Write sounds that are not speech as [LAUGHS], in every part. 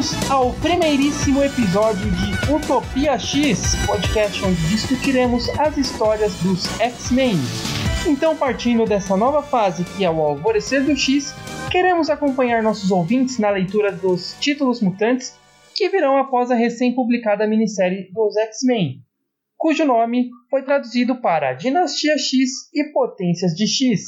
Bem-vindos ao primeiríssimo episódio de Utopia X, podcast onde discutiremos as histórias dos X-Men. Então, partindo dessa nova fase que é o Alvorecer do X, queremos acompanhar nossos ouvintes na leitura dos títulos mutantes que virão após a recém-publicada minissérie dos X-Men, cujo nome foi traduzido para Dinastia X e Potências de X.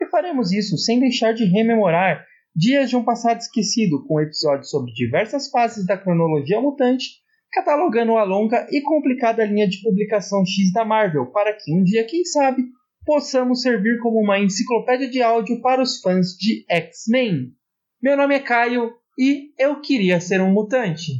E faremos isso sem deixar de rememorar Dias de um Passado Esquecido, com episódios sobre diversas fases da cronologia mutante, catalogando a longa e complicada linha de publicação X da Marvel, para que um dia, quem sabe, possamos servir como uma enciclopédia de áudio para os fãs de X-Men. Meu nome é Caio e eu queria ser um mutante.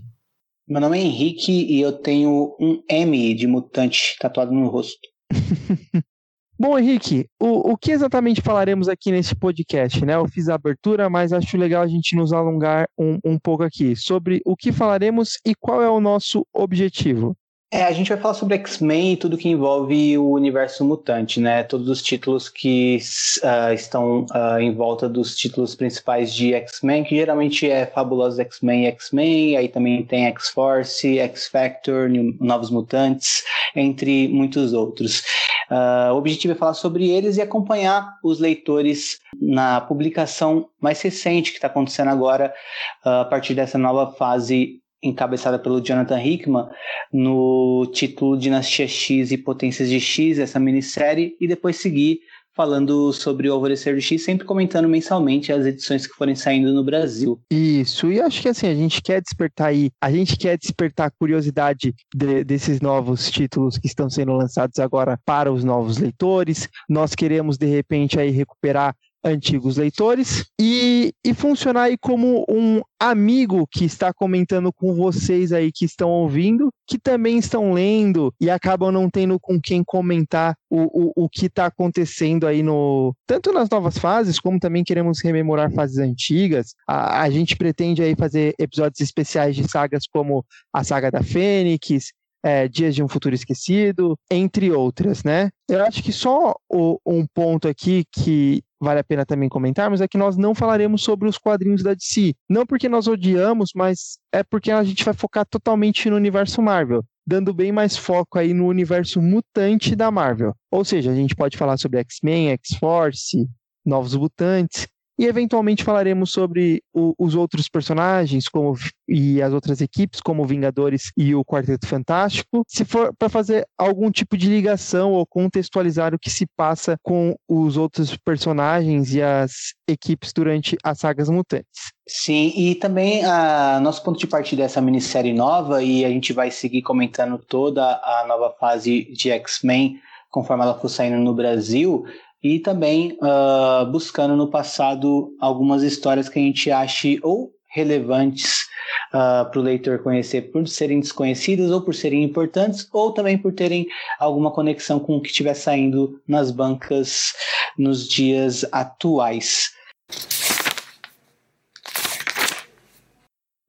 Meu nome é Henrique e eu tenho um M de mutante tatuado no rosto. [LAUGHS] Bom, Henrique, o, o que exatamente falaremos aqui nesse podcast? Né? Eu fiz a abertura, mas acho legal a gente nos alongar um, um pouco aqui sobre o que falaremos e qual é o nosso objetivo. É, a gente vai falar sobre X-Men e tudo que envolve o universo mutante, né? Todos os títulos que uh, estão uh, em volta dos títulos principais de X-Men, que geralmente é Fabulosos X-Men e X-Men, aí também tem X-Force, X-Factor, Novos Mutantes, entre muitos outros. Uh, o objetivo é falar sobre eles e acompanhar os leitores na publicação mais recente que está acontecendo agora, a partir dessa nova fase encabeçada pelo Jonathan Hickman, no título Dinastia X e Potências de X, essa minissérie, e depois seguir falando sobre o Alvorecer do X, sempre comentando mensalmente as edições que forem saindo no Brasil. Isso, e acho que assim, a gente quer despertar aí, a gente quer despertar a curiosidade de, desses novos títulos que estão sendo lançados agora para os novos leitores. Nós queremos, de repente, aí recuperar antigos leitores e, e funcionar aí como um amigo que está comentando com vocês aí que estão ouvindo, que também estão lendo e acabam não tendo com quem comentar o, o, o que está acontecendo aí no tanto nas novas fases como também queremos rememorar fases antigas. A, a gente pretende aí fazer episódios especiais de sagas como a saga da Fênix, é, Dias de um Futuro Esquecido, entre outras, né? Eu acho que só o, um ponto aqui que vale a pena também comentarmos é que nós não falaremos sobre os quadrinhos da DC. Não porque nós odiamos, mas é porque a gente vai focar totalmente no universo Marvel. Dando bem mais foco aí no universo mutante da Marvel. Ou seja, a gente pode falar sobre X-Men, X-Force, Novos Mutantes, e eventualmente falaremos sobre o, os outros personagens como, e as outras equipes, como Vingadores e o Quarteto Fantástico, se for para fazer algum tipo de ligação ou contextualizar o que se passa com os outros personagens e as equipes durante as sagas mutantes. Sim, e também a nosso ponto de partida é essa minissérie nova, e a gente vai seguir comentando toda a nova fase de X-Men conforme ela for saindo no Brasil e também uh, buscando no passado algumas histórias que a gente ache ou relevantes uh, para o leitor conhecer por serem desconhecidas ou por serem importantes ou também por terem alguma conexão com o que estiver saindo nas bancas nos dias atuais.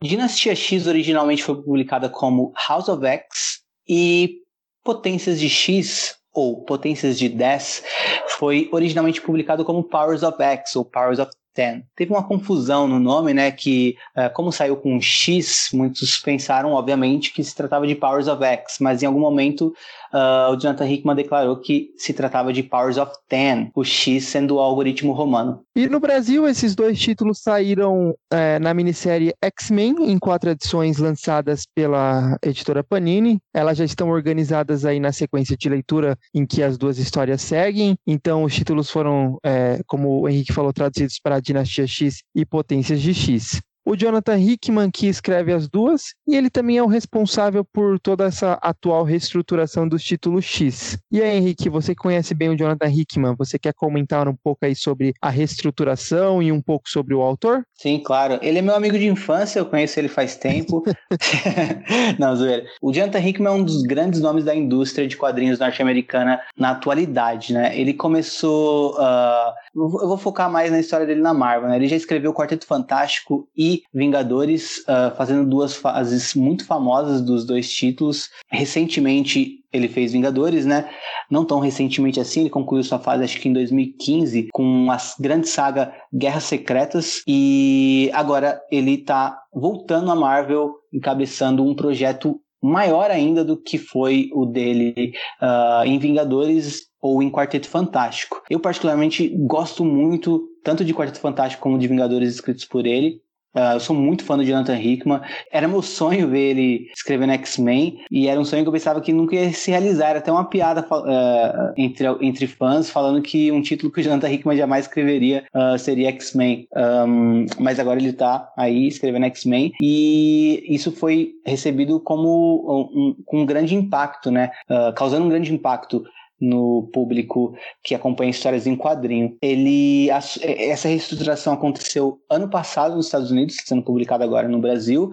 Dinastia X originalmente foi publicada como House of X e Potências de X ou Potências de 10 foi originalmente publicado como Powers of X ou Powers of 10. Teve uma confusão no nome, né? Que, uh, como saiu com X, muitos pensaram, obviamente, que se tratava de Powers of X, mas em algum momento uh, o Jonathan Hickman declarou que se tratava de Powers of 10, o X sendo o algoritmo romano. E no Brasil, esses dois títulos saíram é, na minissérie X-Men, em quatro edições lançadas pela editora Panini. Elas já estão organizadas aí na sequência de leitura em que as duas histórias seguem. Então, os títulos foram, é, como o Henrique falou, traduzidos para Dinastia X e Potências de X o Jonathan Hickman que escreve as duas, e ele também é o responsável por toda essa atual reestruturação dos títulos X. E aí, Henrique, você conhece bem o Jonathan Hickman, você quer comentar um pouco aí sobre a reestruturação e um pouco sobre o autor? Sim, claro. Ele é meu amigo de infância, eu conheço ele faz tempo. [LAUGHS] [LAUGHS] Não, zoeira. O Jonathan Hickman é um dos grandes nomes da indústria de quadrinhos norte-americana na atualidade, né? Ele começou. Uh... Eu vou focar mais na história dele na Marvel, né? Ele já escreveu Quarteto Fantástico e Vingadores, uh, fazendo duas fases muito famosas dos dois títulos. Recentemente, ele fez Vingadores, né? Não tão recentemente assim, ele concluiu sua fase acho que em 2015 com a grande saga Guerras Secretas e agora ele tá voltando à Marvel, encabeçando um projeto maior ainda do que foi o dele uh, em Vingadores ou em Quarteto Fantástico. Eu particularmente gosto muito tanto de Quarteto Fantástico como de Vingadores escritos por ele. Uh, eu sou muito fã do Jonathan Hickman. Era meu sonho ver ele escrevendo X-Men e era um sonho que eu pensava que nunca ia se realizar. Era até uma piada uh, entre, entre fãs falando que um título que o Jonathan Hickman jamais escreveria uh, seria X-Men. Um, mas agora ele está aí escrevendo X-Men e isso foi recebido como um, um, com um grande impacto, né? causando um grande impacto no público que acompanha histórias em quadrinho. Ele essa reestruturação aconteceu ano passado nos Estados Unidos, sendo publicada agora no Brasil,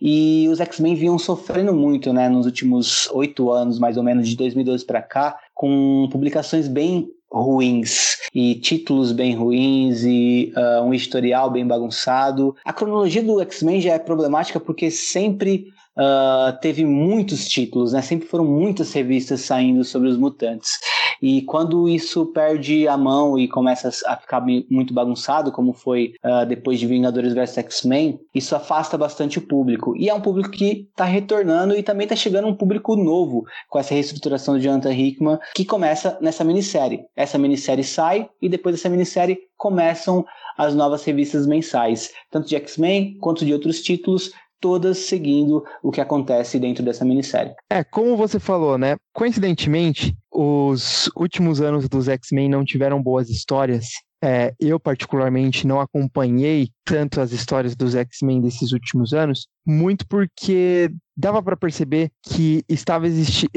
e os X-Men vinham sofrendo muito, né, nos últimos oito anos, mais ou menos de 2012 para cá, com publicações bem ruins e títulos bem ruins e uh, um historial bem bagunçado. A cronologia do X-Men já é problemática porque sempre uh, teve muitos títulos, né? Sempre foram muitas revistas saindo sobre os mutantes. E quando isso perde a mão e começa a ficar muito bagunçado, como foi uh, depois de Vingadores vs X-Men, isso afasta bastante o público. E é um público que está retornando e também está chegando um público novo com essa reestruturação de Jonathan Hickman, que começa nessa minissérie. Essa minissérie sai e depois dessa minissérie começam as novas revistas mensais, tanto de X-Men quanto de outros títulos, todas seguindo o que acontece dentro dessa minissérie. É, como você falou, né? Coincidentemente, os últimos anos dos X-Men não tiveram boas histórias. É, eu, particularmente, não acompanhei tanto as histórias dos X-Men desses últimos anos, muito porque dava para perceber que estava existi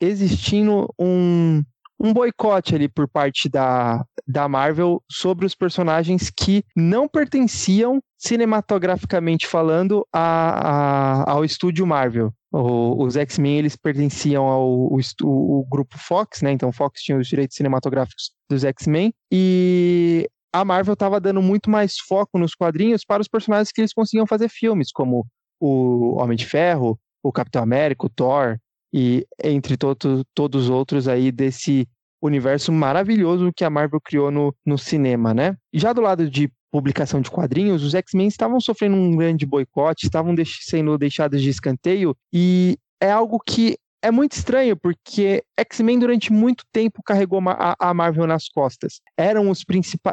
existindo um, um boicote ali por parte da, da Marvel sobre os personagens que não pertenciam, cinematograficamente falando, a, a ao estúdio Marvel. O, os X-Men eles pertenciam ao o, o, grupo Fox, né? Então Fox tinha os direitos cinematográficos dos X-Men e a Marvel estava dando muito mais foco nos quadrinhos para os personagens que eles conseguiam fazer filmes, como o Homem de Ferro, o Capitão América, o Thor, e entre todo, todos os outros aí desse universo maravilhoso que a Marvel criou no, no cinema, né? Já do lado de publicação de quadrinhos, os X-Men estavam sofrendo um grande boicote, estavam deix sendo deixados de escanteio, e é algo que é muito estranho, porque X-Men durante muito tempo carregou a, a Marvel nas costas. Eram os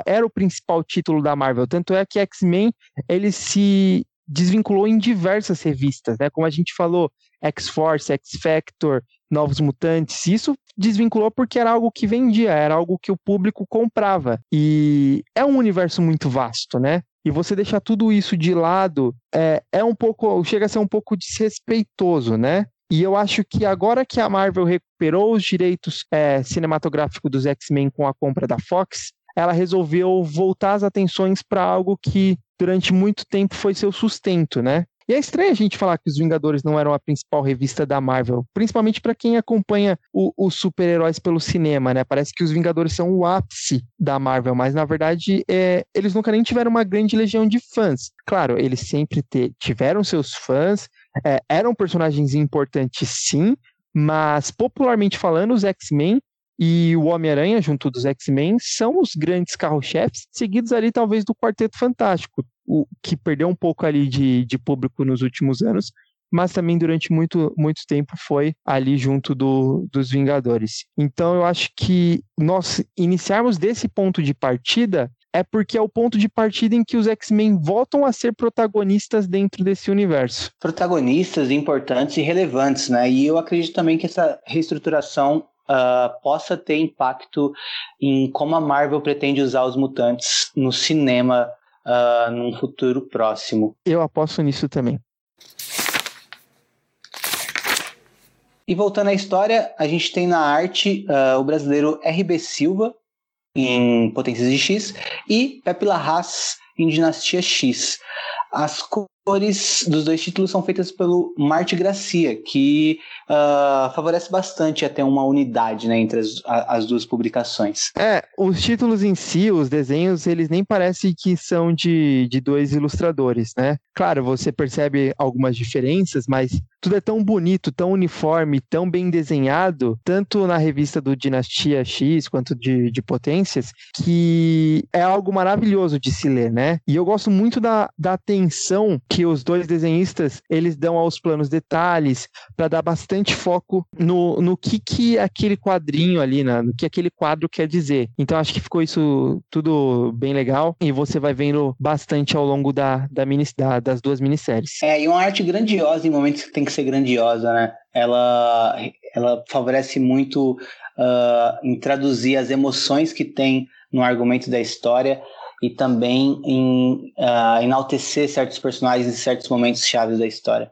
era o principal título da Marvel, tanto é que X-Men ele se desvinculou em diversas revistas, né? Como a gente falou, X-Force, X-Factor, Novos Mutantes. Isso desvinculou porque era algo que vendia, era algo que o público comprava. E é um universo muito vasto, né? E você deixar tudo isso de lado é, é um pouco, chega a ser um pouco desrespeitoso, né? E eu acho que agora que a Marvel recuperou os direitos é, cinematográficos dos X-Men com a compra da Fox, ela resolveu voltar as atenções para algo que durante muito tempo foi seu sustento, né? E é estranho a gente falar que os Vingadores não eram a principal revista da Marvel, principalmente para quem acompanha os super-heróis pelo cinema, né? Parece que os Vingadores são o ápice da Marvel, mas na verdade é, eles nunca nem tiveram uma grande legião de fãs. Claro, eles sempre te, tiveram seus fãs, é, eram personagens importantes sim, mas popularmente falando, os X-Men e o Homem-Aranha, junto dos X-Men, são os grandes carro-chefes, seguidos ali talvez do Quarteto Fantástico, o que perdeu um pouco ali de, de público nos últimos anos, mas também durante muito, muito tempo foi ali junto do, dos Vingadores. Então eu acho que nós iniciarmos desse ponto de partida é porque é o ponto de partida em que os X-Men voltam a ser protagonistas dentro desse universo. Protagonistas importantes e relevantes, né? E eu acredito também que essa reestruturação uh, possa ter impacto em como a Marvel pretende usar os mutantes no cinema uh, num futuro próximo. Eu aposto nisso também. E voltando à história, a gente tem na arte uh, o brasileiro RB Silva em Potências de X e Pepe Larraz em Dinastia X. As dos dois títulos são feitas pelo Marte Gracia, que uh, favorece bastante até uma unidade né, entre as, as, duas publicações. É, os títulos em si, os desenhos, eles nem parecem que são de, de dois ilustradores, né? Claro, você percebe algumas diferenças, mas tudo é tão bonito, tão uniforme, tão bem desenhado, tanto na revista do Dinastia X quanto de, de Potências, que é algo maravilhoso de se ler, né? E eu gosto muito da, da atenção que os dois desenhistas eles dão aos planos detalhes para dar bastante foco no, no que, que aquele quadrinho ali, né? no que aquele quadro quer dizer. Então acho que ficou isso tudo bem legal e você vai vendo bastante ao longo da, da, mini, da das duas minisséries. É, e uma arte grandiosa em momentos que tem que ser grandiosa, né? Ela, ela favorece muito uh, em traduzir as emoções que tem no argumento da história e também em uh, enaltecer certos personagens em certos momentos chaves da história.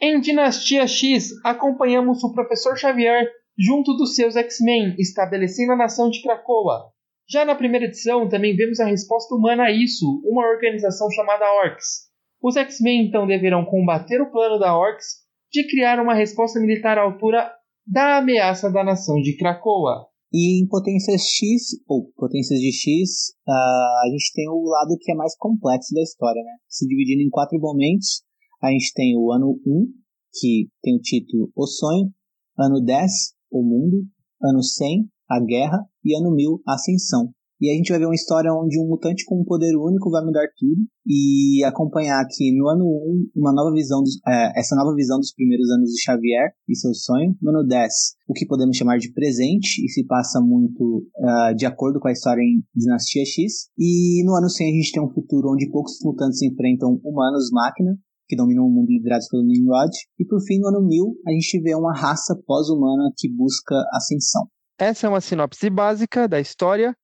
Em Dinastia X, acompanhamos o Professor Xavier junto dos seus X-Men, estabelecendo a nação de Krakoa. Já na primeira edição, também vemos a resposta humana a isso, uma organização chamada Orcs, os X-Men então deverão combater o plano da Orcs de criar uma resposta militar à altura da ameaça da nação de Krakoa. E em Potências X, ou Potências de X, uh, a gente tem o lado que é mais complexo da história, né? Se dividindo em quatro momentos, a gente tem o ano 1, que tem o título O Sonho, ano 10, O Mundo, ano 100, A Guerra e ano 1000, A Ascensão. E a gente vai ver uma história onde um mutante com um poder único vai mudar tudo e acompanhar aqui no ano 1 uma nova visão, dos, é, essa nova visão dos primeiros anos de Xavier e seu sonho. No ano 10, o que podemos chamar de presente e se passa muito uh, de acordo com a história em Dinastia X. E no ano 100 a gente tem um futuro onde poucos mutantes enfrentam humanos-máquina que dominam o mundo liderados pelo Nimrod. E por fim, no ano 1000, a gente vê uma raça pós-humana que busca ascensão. Essa é uma sinopse básica da história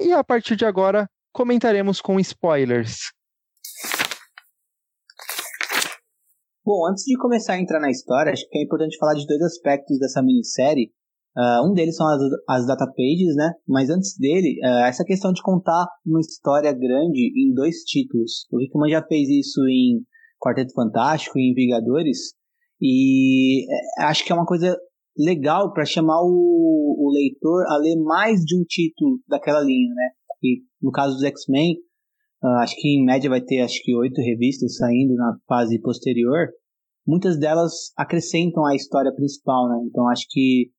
e a partir de agora comentaremos com spoilers. Bom, antes de começar a entrar na história, acho que é importante falar de dois aspectos dessa minissérie. Uh, um deles são as, as data pages, né? Mas antes dele, uh, essa questão de contar uma história grande em dois títulos. O Rickman já fez isso em Quarteto Fantástico e em Vingadores. E é, acho que é uma coisa legal para chamar o, o, leitor a ler mais de um título daquela linha, né? E no caso dos X-Men, uh, acho que em média vai ter acho que oito revistas saindo na fase posterior. Muitas delas acrescentam a história principal, né? Então acho que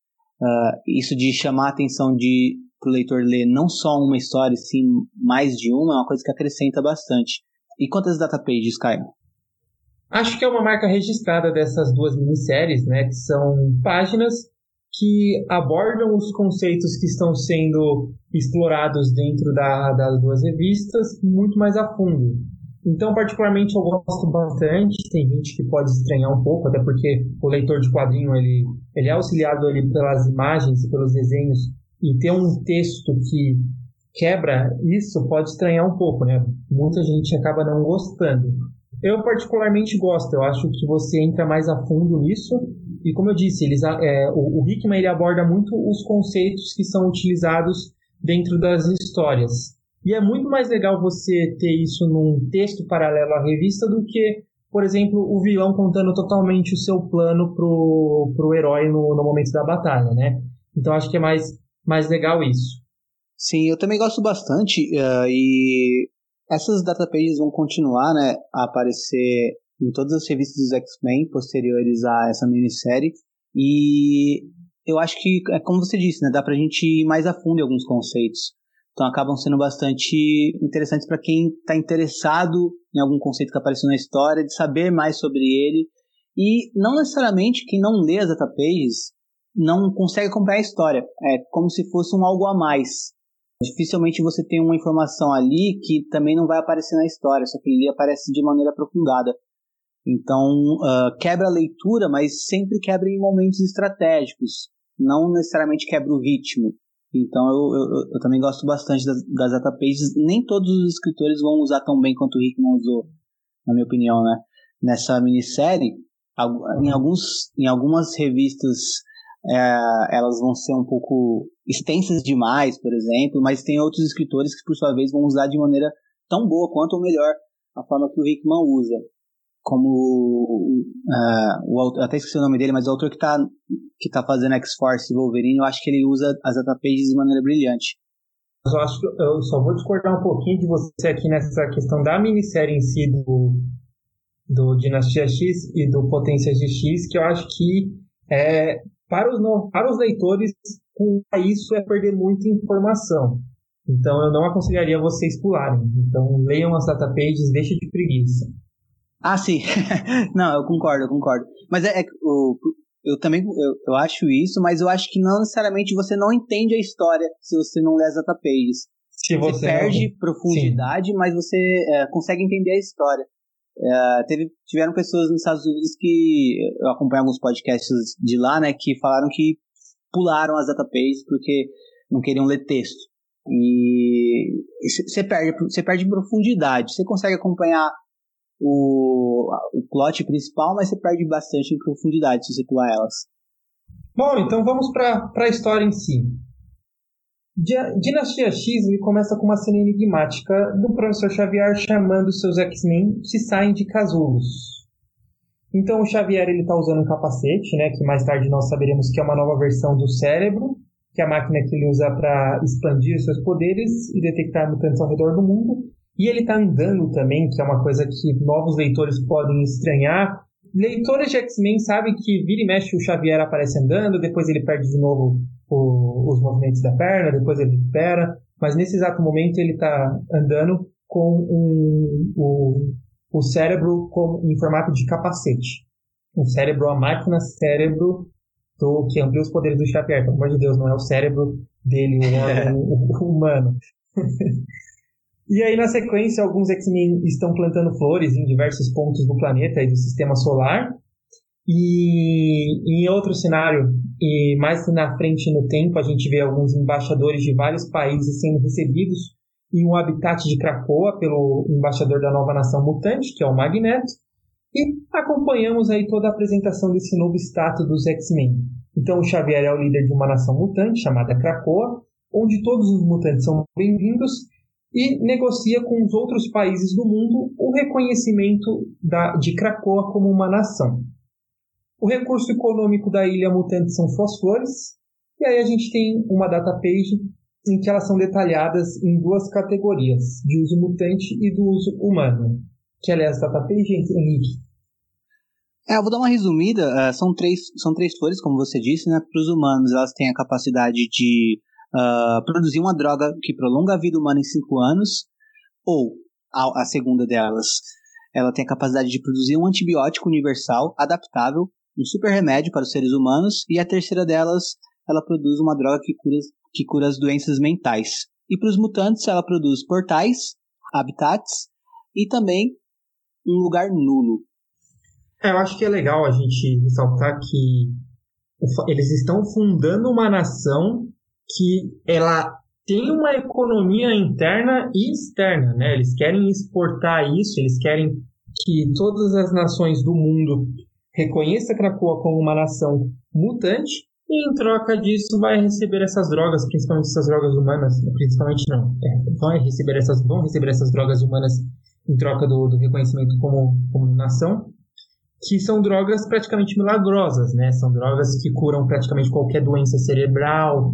uh, isso de chamar a atenção de o leitor ler não só uma história, sim mais de uma, é uma coisa que acrescenta bastante. E quantas data pages, Caio? Acho que é uma marca registrada dessas duas minisséries, né, que são páginas que abordam os conceitos que estão sendo explorados dentro da, das duas revistas muito mais a fundo. Então, particularmente, eu gosto bastante. Tem gente que pode estranhar um pouco, até porque o leitor de quadrinho ele, ele é auxiliado ali pelas imagens e pelos desenhos, e ter um texto que quebra isso pode estranhar um pouco, né? Muita gente acaba não gostando. Eu particularmente gosto, eu acho que você entra mais a fundo nisso. E como eu disse, eles, é, o, o Hickman ele aborda muito os conceitos que são utilizados dentro das histórias. E é muito mais legal você ter isso num texto paralelo à revista do que, por exemplo, o vilão contando totalmente o seu plano pro, pro herói no, no momento da batalha, né? Então acho que é mais, mais legal isso. Sim, eu também gosto bastante uh, e essas datapages vão continuar né, a aparecer em todas as revistas dos X-Men posteriores a essa minissérie. E eu acho que, é como você disse, né, dá pra gente ir mais a fundo em alguns conceitos. Então acabam sendo bastante interessantes para quem está interessado em algum conceito que apareceu na história, de saber mais sobre ele. E não necessariamente quem não lê as datapages não consegue acompanhar a história. É como se fosse um algo a mais. Dificilmente você tem uma informação ali que também não vai aparecer na história, só que ele aparece de maneira aprofundada. Então, uh, quebra a leitura, mas sempre quebra em momentos estratégicos, não necessariamente quebra o ritmo. Então, eu, eu, eu também gosto bastante das, das data pages. Nem todos os escritores vão usar tão bem quanto o Hickman usou, na minha opinião, né? Nessa minissérie, em, alguns, em algumas revistas é, elas vão ser um pouco extensas demais, por exemplo, mas tem outros escritores que, por sua vez, vão usar de maneira tão boa quanto ou melhor a forma que o Hickman usa. Como uh, o até esqueci o nome dele, mas o autor que está que tá fazendo X-Force e Wolverine, eu acho que ele usa as datapages de maneira brilhante. Eu acho que eu só vou discordar um pouquinho de você aqui nessa questão da minissérie em si do, do Dinastia X e do Potência GX, que eu acho que é, para, os, para os leitores, isso é perder muita informação. Então eu não aconselharia vocês pularem. Então leiam as datapages, deixa de preguiça. Ah, sim. [LAUGHS] não, eu concordo, eu concordo. Mas é, é o, eu também eu, eu acho isso, mas eu acho que não necessariamente você não entende a história se você não lê as datapages. Se você, você perde não... profundidade, Sim. mas você é, consegue entender a história. É, teve, tiveram pessoas nos Estados Unidos que eu acompanho alguns podcasts de lá, né, que falaram que pularam as datapages porque não queriam ler texto. E você perde, você perde profundidade. Você consegue acompanhar o, o plot principal, mas você perde bastante em profundidade se você pular elas. Bom, então vamos para a história em si. Dinastia X começa com uma cena enigmática do professor Xavier chamando seus X-Men se saem de casulos. Então o Xavier ele está usando um capacete, né, que mais tarde nós saberemos que é uma nova versão do cérebro, que é a máquina que ele usa para expandir seus poderes e detectar mutantes ao redor do mundo. E ele está andando também, que é uma coisa que novos leitores podem estranhar. Leitores de X-Men sabem que vira e mexe o Xavier aparece andando, depois ele perde de novo o, os movimentos da perna, depois ele recupera. Mas nesse exato momento ele está andando com um, o, o cérebro com, em formato de capacete. Um cérebro, a máquina cérebro do, que amplia os poderes do Xavier. Pelo amor de Deus, não é o cérebro dele, o, [LAUGHS] o humano. [LAUGHS] E aí, na sequência, alguns X-Men estão plantando flores em diversos pontos do planeta e do sistema solar. E em outro cenário, e mais na frente no tempo, a gente vê alguns embaixadores de vários países sendo recebidos em um habitat de Krakoa pelo embaixador da nova nação mutante, que é o Magneto. E acompanhamos aí toda a apresentação desse novo status dos X-Men. Então, o Xavier é o líder de uma nação mutante chamada Krakoa, onde todos os mutantes são bem-vindos e negocia com os outros países do mundo o reconhecimento da, de Krakoa como uma nação. O recurso econômico da ilha mutante são suas flores, e aí a gente tem uma data page em que elas são detalhadas em duas categorias, de uso mutante e do uso humano. Que aliás, data page, Henrique? É, eu vou dar uma resumida. Uh, são, três, são três flores, como você disse, né? Para os humanos, elas têm a capacidade de uh, produzir uma droga que prolonga a vida humana em 5 anos, ou a, a, segunda delas, ela tem a capacidade de produzir um antibiótico universal, adaptável, um super remédio para os seres humanos, e a terceira delas, ela produz uma droga que cura, que cura as doenças mentais. E para os mutantes, ela produz portais, habitats e também um lugar nulo. É, eu acho que é legal a gente ressaltar que eles estão fundando uma nação que ela tem uma economia interna e externa, né? Eles querem exportar isso, eles querem que todas as nações do mundo reconheçam Krakoa como uma nação mutante e em troca disso vai receber essas drogas, principalmente essas drogas humanas, principalmente não, é, vão receber essas vão receber essas drogas humanas em troca do, do reconhecimento como, como nação, que são drogas praticamente milagrosas, né? São drogas que curam praticamente qualquer doença cerebral,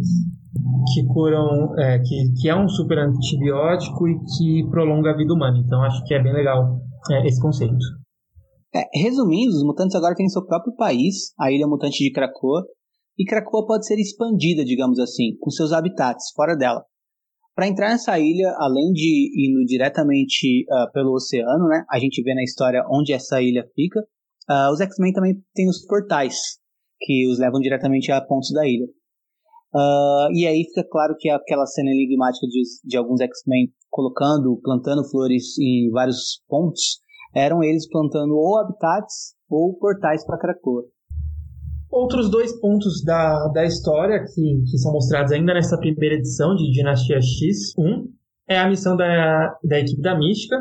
que curam, é, que, que é um super antibiótico e que prolonga a vida humana. Então acho que é bem legal é, esse conceito. É, resumindo, os mutantes agora têm seu próprio país, a ilha mutante de Krakoa, e Krakoa pode ser expandida, digamos assim, com seus habitats fora dela. Para entrar nessa ilha, além de indo diretamente uh, pelo oceano, né, a gente vê na história onde essa ilha fica, uh, os X-Men também têm os portais, que os levam diretamente a pontos da ilha. Uh, e aí fica claro que aquela cena enigmática de, de alguns X-Men colocando, plantando flores em vários pontos, eram eles plantando ou habitats ou portais para Krakoa. Outros dois pontos da, da história que, que são mostrados ainda nessa primeira edição de Dinastia X. Um é a missão da, da equipe da Mística,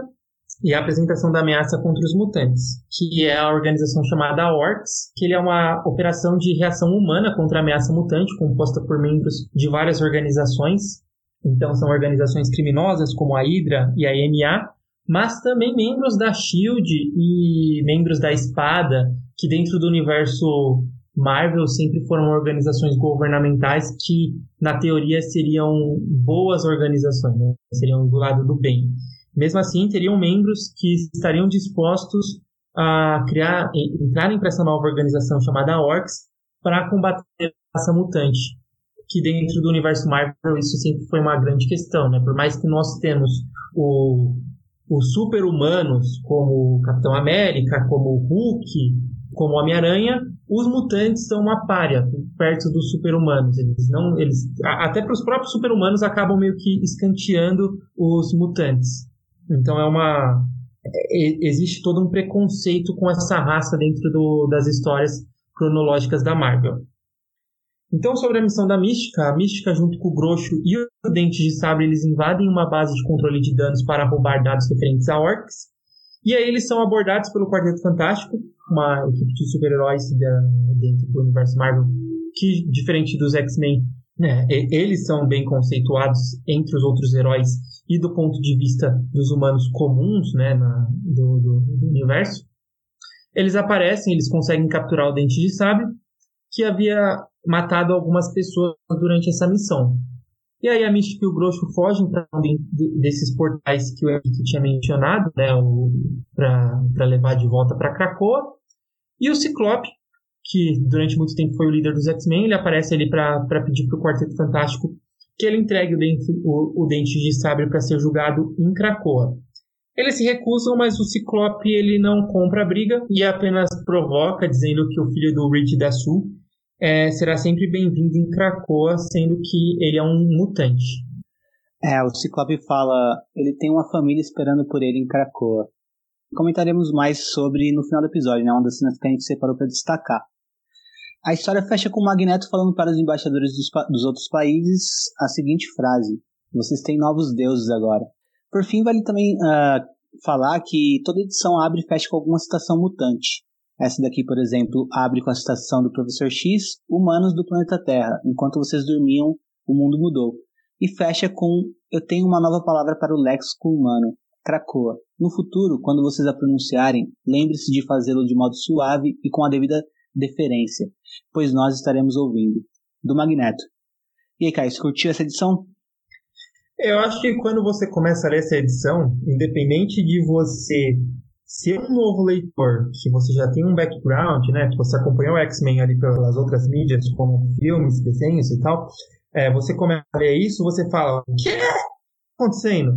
e a apresentação da ameaça contra os mutantes, que é a organização chamada Orcs, que ele é uma operação de reação humana contra a ameaça mutante, composta por membros de várias organizações. Então são organizações criminosas como a Hydra e a EMA, mas também membros da Shield e membros da Espada, que dentro do universo Marvel sempre foram organizações governamentais que, na teoria, seriam boas organizações, né? seriam do lado do bem. Mesmo assim, teriam membros que estariam dispostos a criar, entrarem para essa nova organização chamada Orcs para combater a raça mutante. Que dentro do universo Marvel isso sempre foi uma grande questão, né? Por mais que nós temos o, os super-humanos como o Capitão América, como o Hulk, como o Homem-Aranha, os mutantes são uma párea perto dos super-humanos. Eles não, eles até para os próprios super-humanos acabam meio que escanteando os mutantes. Então é uma é, existe todo um preconceito com essa raça dentro do, das histórias cronológicas da Marvel. Então, sobre a missão da Mística, a Mística, junto com o Groxo e o Dente de Sabre, eles invadem uma base de controle de danos para roubar dados referentes a Orcs. E aí eles são abordados pelo Quarteto Fantástico, uma equipe de super-heróis dentro do universo Marvel, que, diferente dos X-Men, né, eles são bem conceituados entre os outros heróis e do ponto de vista dos humanos comuns né, na, do, do, do, universo. Eles aparecem, eles conseguem capturar o Dente de Sábio, que havia matado algumas pessoas durante essa missão. E aí a Mística e o Grosso fogem para um desses portais que o Henrique tinha mencionado, né, para levar de volta para Krakoa. E o Ciclope, que durante muito tempo foi o líder dos X-Men, ele aparece ali para pedir para o Quarteto Fantástico que ele entregue o dente, o, o dente de sabre para ser julgado em Krakoa. Eles se recusam, mas o Ciclope ele não compra a briga e apenas provoca, dizendo que o filho do Reed da Sul é, será sempre bem-vindo em Krakoa, sendo que ele é um mutante. É, o Ciclope fala, ele tem uma família esperando por ele em Krakoa. Comentaremos mais sobre no final do episódio, né, uma das cenas que a gente separou para destacar. A história fecha com o Magneto falando para os embaixadores dos, dos outros países a seguinte frase: Vocês têm novos deuses agora. Por fim, vale também uh, falar que toda edição abre e fecha com alguma citação mutante. Essa daqui, por exemplo, abre com a citação do Professor X, Humanos do planeta Terra. Enquanto vocês dormiam, o mundo mudou. E fecha com Eu tenho uma nova palavra para o léxico humano, Krakoa. No futuro, quando vocês a pronunciarem, lembre-se de fazê-lo de modo suave e com a devida deferência, pois nós estaremos ouvindo. Do Magneto. E aí, Caio, você curtiu essa edição? Eu acho que quando você começa a ler essa edição, independente de você ser um novo leitor, que você já tem um background, né, que você acompanhou o X-Men ali pelas outras mídias, como filmes, desenhos e tal, é, você começa a ler isso, você fala, o que é acontecendo?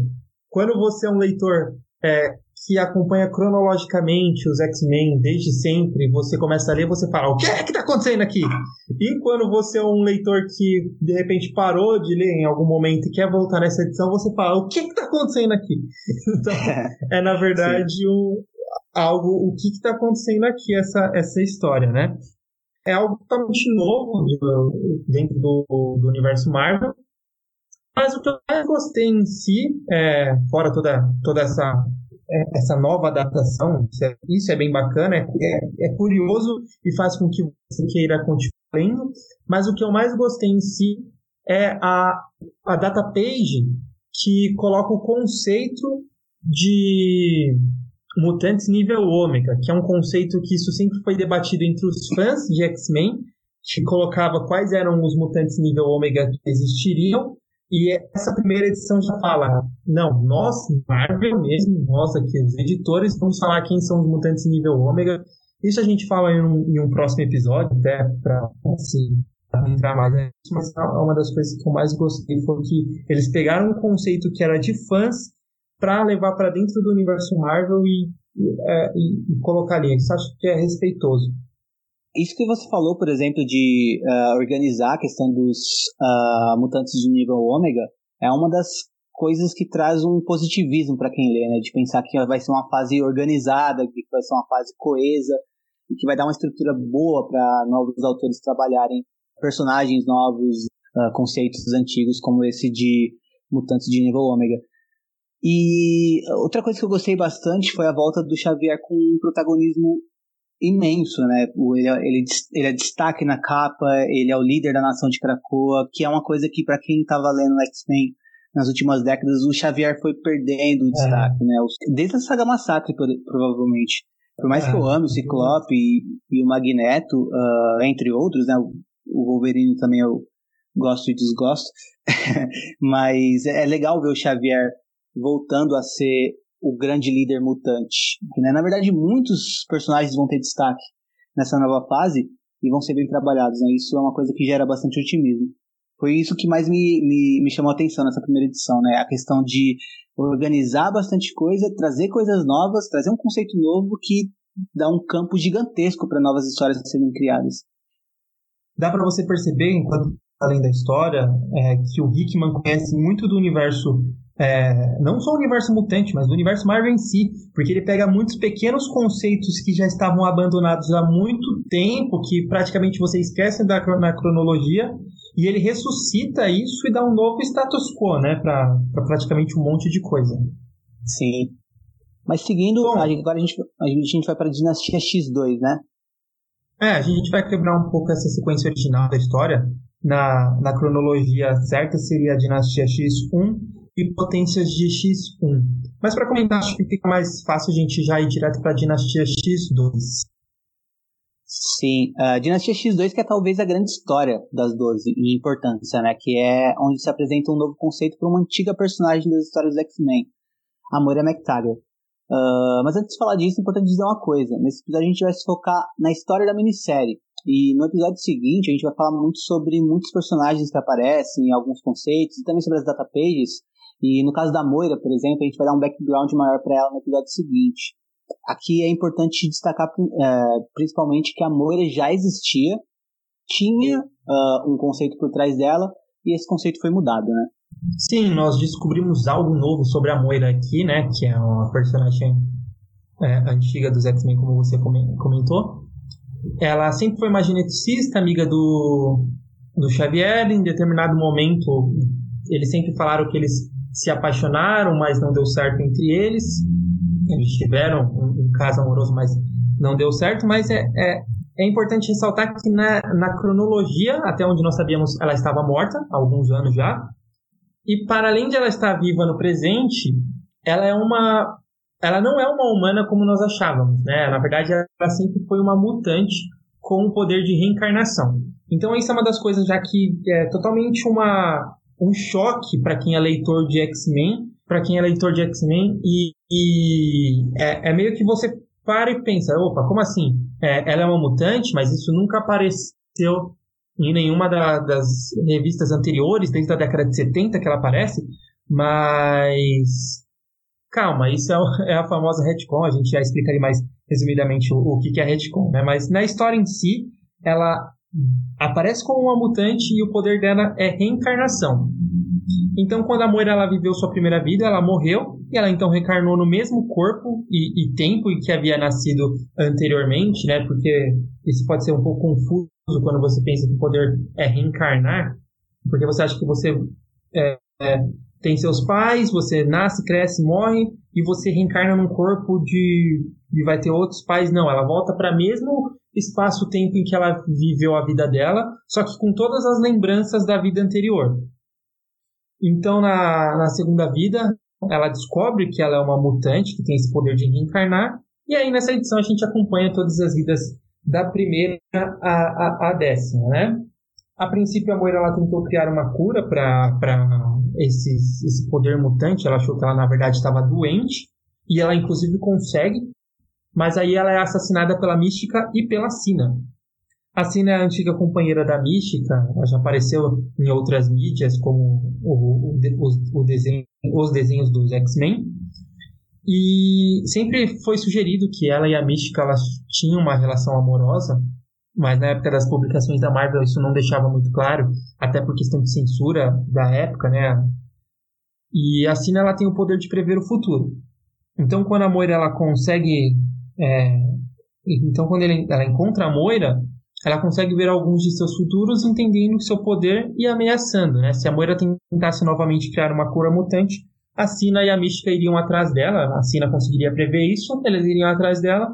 Quando você é um leitor é, que acompanha cronologicamente os X-Men desde sempre, você começa a ler, você fala, o que é que está acontecendo aqui? E quando você é um leitor que de repente parou de ler em algum momento e quer voltar nessa edição, você fala, o que está acontecendo aqui? [LAUGHS] Então, [LAUGHS] é na verdade um, algo, o que está acontecendo aqui, essa, essa história, né? É algo totalmente novo dentro do, do universo Marvel, mas o que eu mais gostei em si, é, fora toda, toda essa é, essa nova adaptação, isso é, isso é bem bacana, é, é, é, curioso e faz com que você queira continuar lendo, mas o que eu mais gostei em si é a, a data page que coloca o conceito de mutantes nível ômega, que é um conceito que isso sempre foi debatido entre os fãs de X-Men, que colocava quais eram os mutantes nível ômega que existiriam e essa primeira edição já fala, não, nós, Marvel mesmo, nós aqui, os editores, vamos falar quem são os mutantes nível ômega. Isso a gente fala em um, em um próximo episódio, até para assim, entrar mais nisso, mas uma das coisas que eu mais gostei foi que eles pegaram um conceito que era de fãs para levar para dentro do universo Marvel e, e, é, e, e colocar ali. Isso acho que é respeitoso. Isso que você falou, por exemplo, de uh, organizar a questão dos uh, mutantes de nível ômega, é uma das coisas que traz um positivismo para quem lê, né? De pensar que vai ser uma fase organizada, que vai ser uma fase coesa, e que vai dar uma estrutura boa para novos autores trabalharem personagens novos, uh, conceitos antigos, como esse de mutantes de nível ômega. E outra coisa que eu gostei bastante foi a volta do Xavier com um protagonismo imenso, né? Ele, é, ele, ele é destaque na capa, ele é o líder da nação de Krakoa, que é uma coisa que para quem estava lendo X-Men nas últimas décadas o Xavier foi perdendo o destaque, né? Desde a saga Massacre, provavelmente. Por mais que eu ame o Ciclope e, e o Magneto, uh, entre outros, né? O Wolverine também eu gosto e desgosto. [LAUGHS] Mas é legal ver o Xavier voltando a ser o grande líder mutante. Né? Na verdade, muitos personagens vão ter destaque nessa nova fase e vão ser bem trabalhados. Né? Isso é uma coisa que gera bastante otimismo. Foi isso que mais me, me, me chamou a atenção nessa primeira edição, né? A questão de organizar bastante coisa, trazer coisas novas, trazer um conceito novo que dá um campo gigantesco para novas histórias serem criadas. Dá para você perceber, enquanto além da história, é, que o Hickman conhece muito do universo é, não só o universo mutante, mas do universo Marvel em si, porque ele pega muitos pequenos conceitos que já estavam abandonados há muito tempo, que praticamente você esquece da, na cronologia, e ele ressuscita isso e dá um novo status quo, né, para pra praticamente um monte de coisa. Sim. Mas seguindo, Bom, agora a gente, a gente vai para a Dinastia X2, né? É, a gente vai quebrar um pouco essa sequência original da história. Na, na cronologia certa seria a Dinastia X1 e potências de X1. Mas para comentar, acho que fica mais fácil a gente já ir direto para a dinastia X2. Sim, a dinastia X2 que é talvez a grande história das 12 em importância, né? Que é onde se apresenta um novo conceito para uma antiga personagem das histórias do X-Men, a Moira McTaggart. Uh, mas antes de falar disso, é importante dizer uma coisa. Nesse episódio a gente vai se focar na história da minissérie. E no episódio seguinte a gente vai falar muito sobre muitos personagens que aparecem, alguns conceitos, e também sobre as datapages e no caso da Moira, por exemplo, a gente vai dar um background maior para ela no episódio seguinte. Aqui é importante destacar é, principalmente que a Moira já existia, tinha uh, um conceito por trás dela e esse conceito foi mudado, né? Sim, nós descobrimos algo novo sobre a Moira aqui, né? Que é uma personagem é, antiga dos X-Men, como você comentou. Ela sempre foi uma geneticista, amiga do, do Xavier. Em determinado momento, eles sempre falaram que eles se apaixonaram, mas não deu certo entre eles. Eles tiveram um, um caso amoroso, mas não deu certo. Mas é, é, é importante ressaltar que na, na, cronologia, até onde nós sabíamos, ela estava morta há alguns anos já. E para além de ela estar viva no presente, ela é uma, ela não é uma humana como nós achávamos, né? Na verdade, ela sempre foi uma mutante com o poder de reencarnação. Então, isso é uma das coisas já que é totalmente uma um choque para quem é leitor de X-Men, para quem é leitor de X-Men, e, e é, é, meio que você para e pensa, opa, como assim? É, ela é uma mutante, mas isso nunca apareceu em nenhuma da, das revistas anteriores, desde a década de 70 que ela aparece, mas calma, isso é, [LAUGHS] é a famosa retcon, a gente já explicaria mais resumidamente o, o que, que é retcon, né? Mas na história em si, ela aparece como uma mutante e o poder dela é reencarnação. Então, quando a Moira ela viveu sua primeira vida, ela morreu e ela então reencarnou no mesmo corpo e, e tempo em que havia nascido anteriormente, né? Porque isso pode ser um pouco confuso quando você pensa que o poder é reencarnar, porque você acha que você é, é, tem seus pais, você nasce, cresce, morre e você reencarna num corpo de e vai ter outros pais. Não, ela volta para mesmo espaço-tempo em que ela viveu a vida dela, só que com todas as lembranças da vida anterior. Então, na, na segunda vida, ela descobre que ela é uma mutante, que tem esse poder de reencarnar, e aí nessa edição a gente acompanha todas as vidas da primeira à, à, à décima, né? A princípio, a Moira ela tentou criar uma cura para esse poder mutante. Ela achou que ela, na verdade, estava doente. E ela, inclusive, consegue mas aí ela é assassinada pela Mística e pela Sina. A Sina é a antiga companheira da Mística, ela já apareceu em outras mídias, como o, o, o, o desenho, os desenhos dos X-Men. E sempre foi sugerido que ela e a Mística elas tinham uma relação amorosa, mas na época das publicações da Marvel isso não deixava muito claro, até por questão de censura da época, né? E a Sina ela tem o poder de prever o futuro. Então, quando a Moira ela consegue é, então, quando ele, ela encontra a Moira, ela consegue ver alguns de seus futuros, entendendo seu poder e ameaçando. Né? Se a Moira tentasse novamente criar uma cura mutante, a Sina e a Mística iriam atrás dela. A Sina conseguiria prever isso, eles iriam atrás dela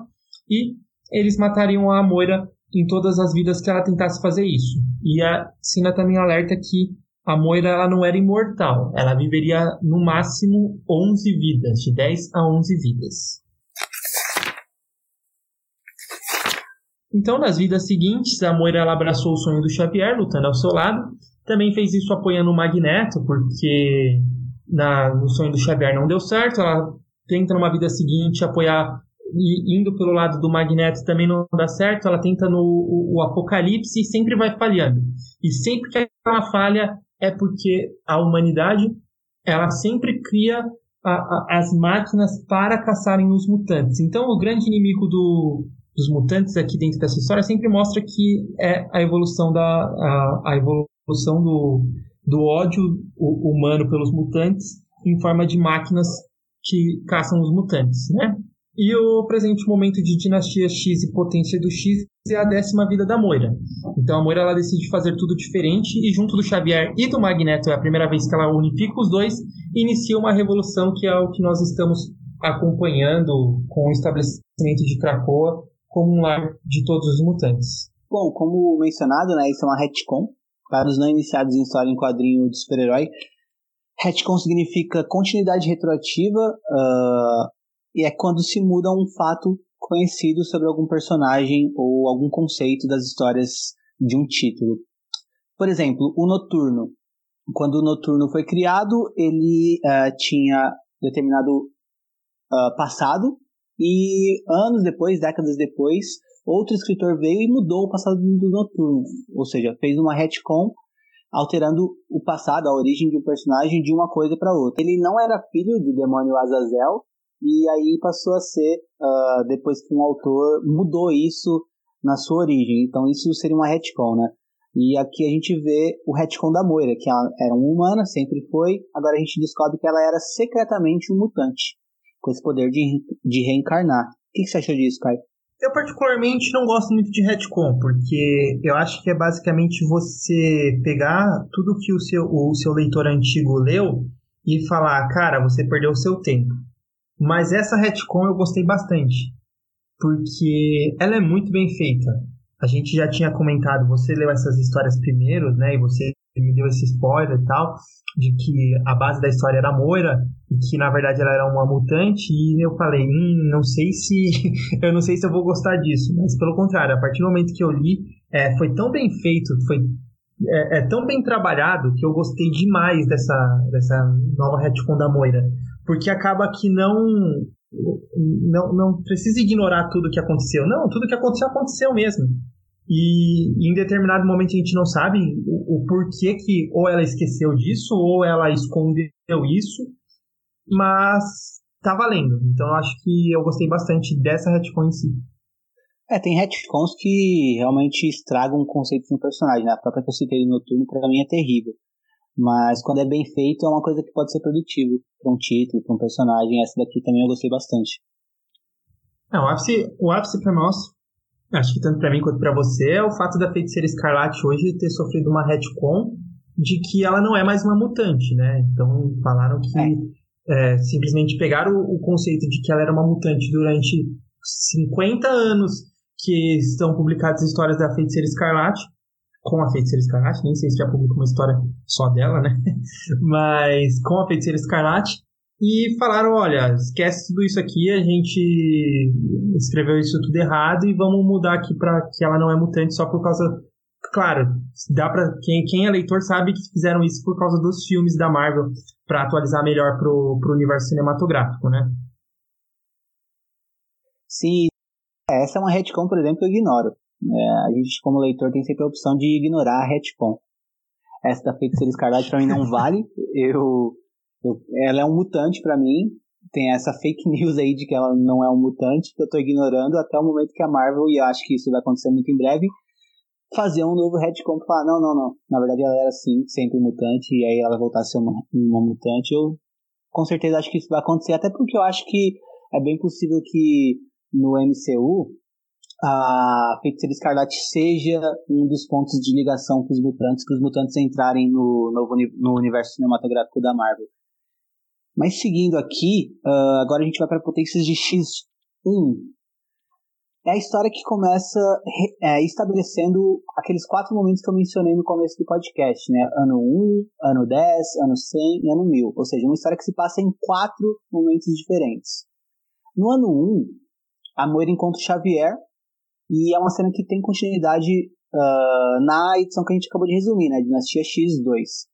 e eles matariam a Moira em todas as vidas que ela tentasse fazer isso. E a Sina também alerta que a Moira ela não era imortal. Ela viveria no máximo 11 vidas, de 10 a 11 vidas. Então, nas vidas seguintes, a Moira abraçou o sonho do Xavier, lutando ao seu lado. Também fez isso apoiando o Magneto, porque na, no sonho do Xavier não deu certo. Ela tenta, numa vida seguinte, apoiar e indo pelo lado do Magneto também não dá certo, ela tenta no o, o Apocalipse e sempre vai falhando. E sempre que ela falha é porque a humanidade ela sempre cria a, a, as máquinas para caçarem os mutantes. Então o grande inimigo do, dos mutantes aqui dentro dessa história sempre mostra que é a evolução da a, a evolução do, do ódio humano pelos mutantes em forma de máquinas que caçam os mutantes, né? E o presente momento de Dinastia X e Potência do X é a décima vida da Moira. Então a Moira ela decide fazer tudo diferente e junto do Xavier e do Magneto é a primeira vez que ela unifica os dois e inicia uma revolução que é o que nós estamos acompanhando com o estabelecimento de Krakoa como um lar de todos os mutantes. Bom, como mencionado, né, isso é uma retcon. Para os não iniciados em história em quadrinho de super-herói, retcon significa continuidade retroativa uh, e é quando se muda um fato conhecido sobre algum personagem ou algum conceito das histórias de um título. Por exemplo, o Noturno. Quando o Noturno foi criado, ele uh, tinha determinado uh, passado e anos depois, décadas depois, outro escritor veio e mudou o passado do Noturno, ou seja, fez uma retcon alterando o passado, a origem de um personagem de uma coisa para outra. Ele não era filho do demônio Azazel, e aí passou a ser uh, depois que um autor mudou isso na sua origem. Então isso seria uma retcon, né? E aqui a gente vê o retcon da Moira, que era uma humana, sempre foi, agora a gente descobre que ela era secretamente um mutante, com esse poder de, de reencarnar. O que, que você achou disso, Caio? Eu particularmente não gosto muito de retcon, porque eu acho que é basicamente você pegar tudo que o seu, o seu leitor antigo leu e falar, cara, você perdeu o seu tempo. Mas essa retcon eu gostei bastante, porque ela é muito bem feita. A gente já tinha comentado, você leu essas histórias primeiro, né? E você me deu esse spoiler e tal, de que a base da história era a Moira e que na verdade ela era uma mutante. E eu falei, hum, não sei se [LAUGHS] eu não sei se eu vou gostar disso. Mas pelo contrário, a partir do momento que eu li, é, foi tão bem feito, foi é, é, tão bem trabalhado que eu gostei demais dessa, dessa nova retcon da Moira porque acaba que não não, não precisa ignorar tudo que aconteceu. Não, tudo que aconteceu, aconteceu mesmo. E, em determinado momento a gente não sabe o, o, porquê que ou ela esqueceu disso ou ela escondeu isso, mas tá valendo. Então eu acho que eu gostei bastante dessa retcon em si. É, tem retcons que realmente estragam o conceito de um personagem. Né? A própria que eu citei no Noturno, pra mim, é terrível. Mas quando é bem feito, é uma coisa que pode ser produtivo para um título, para um personagem. Essa daqui também eu gostei bastante. É, o ápice, o ápice para nós, acho que tanto para mim quanto para você, é o fato da Feiticeira Escarlate hoje ter sofrido uma retcon de que ela não é mais uma mutante, né? Então falaram que é. É, simplesmente pegaram o, o conceito de que ela era uma mutante durante 50 anos que estão publicadas histórias da Feiticeira Escarlate com a Feiticeira Escarlate, nem sei se já publicou uma história só dela, né? [LAUGHS] Mas com a Feiticeira Escarlate. E falaram, olha, esquece tudo isso aqui, a gente escreveu isso tudo errado e vamos mudar aqui para que ela não é mutante só por causa... Claro, dá para quem, quem é leitor sabe que fizeram isso por causa dos filmes da Marvel para atualizar melhor pro, pro universo cinematográfico, né? Sim, essa é uma retcon, por exemplo, que eu ignoro. É, a gente, como leitor, tem sempre a opção de ignorar a retcon. Essa da Feiticeira Escarlate pra mim não vale. Eu, eu, ela é um mutante para mim. Tem essa [LAUGHS] fake news aí de que ela não é um mutante, que eu tô ignorando até o momento que a Marvel, e eu acho que isso vai acontecer muito em breve, fazer um novo retcon pra falar, não, não, não. Na verdade ela era sim, sempre mutante, e aí ela voltar a ser uma, uma mutante. Eu com certeza acho que isso vai acontecer, até porque eu acho que é bem possível que no MCU a Feiticeira Escarlate seja um dos pontos de ligação com os mutantes, para os mutantes entrarem no, novo, no universo cinematográfico da Marvel. Mas seguindo aqui, uh, agora a gente vai para potências de X1. é a história que começa é, estabelecendo aqueles quatro momentos que eu mencionei no começo do podcast, né? Ano 1, ano 10, ano 100 e ano 1000. Ou seja, uma história que se passa em quatro momentos diferentes. No ano 1, a Moira encontra Xavier e é uma cena que tem continuidade uh, na edição que a gente acabou de resumir, né? Dinastia X2.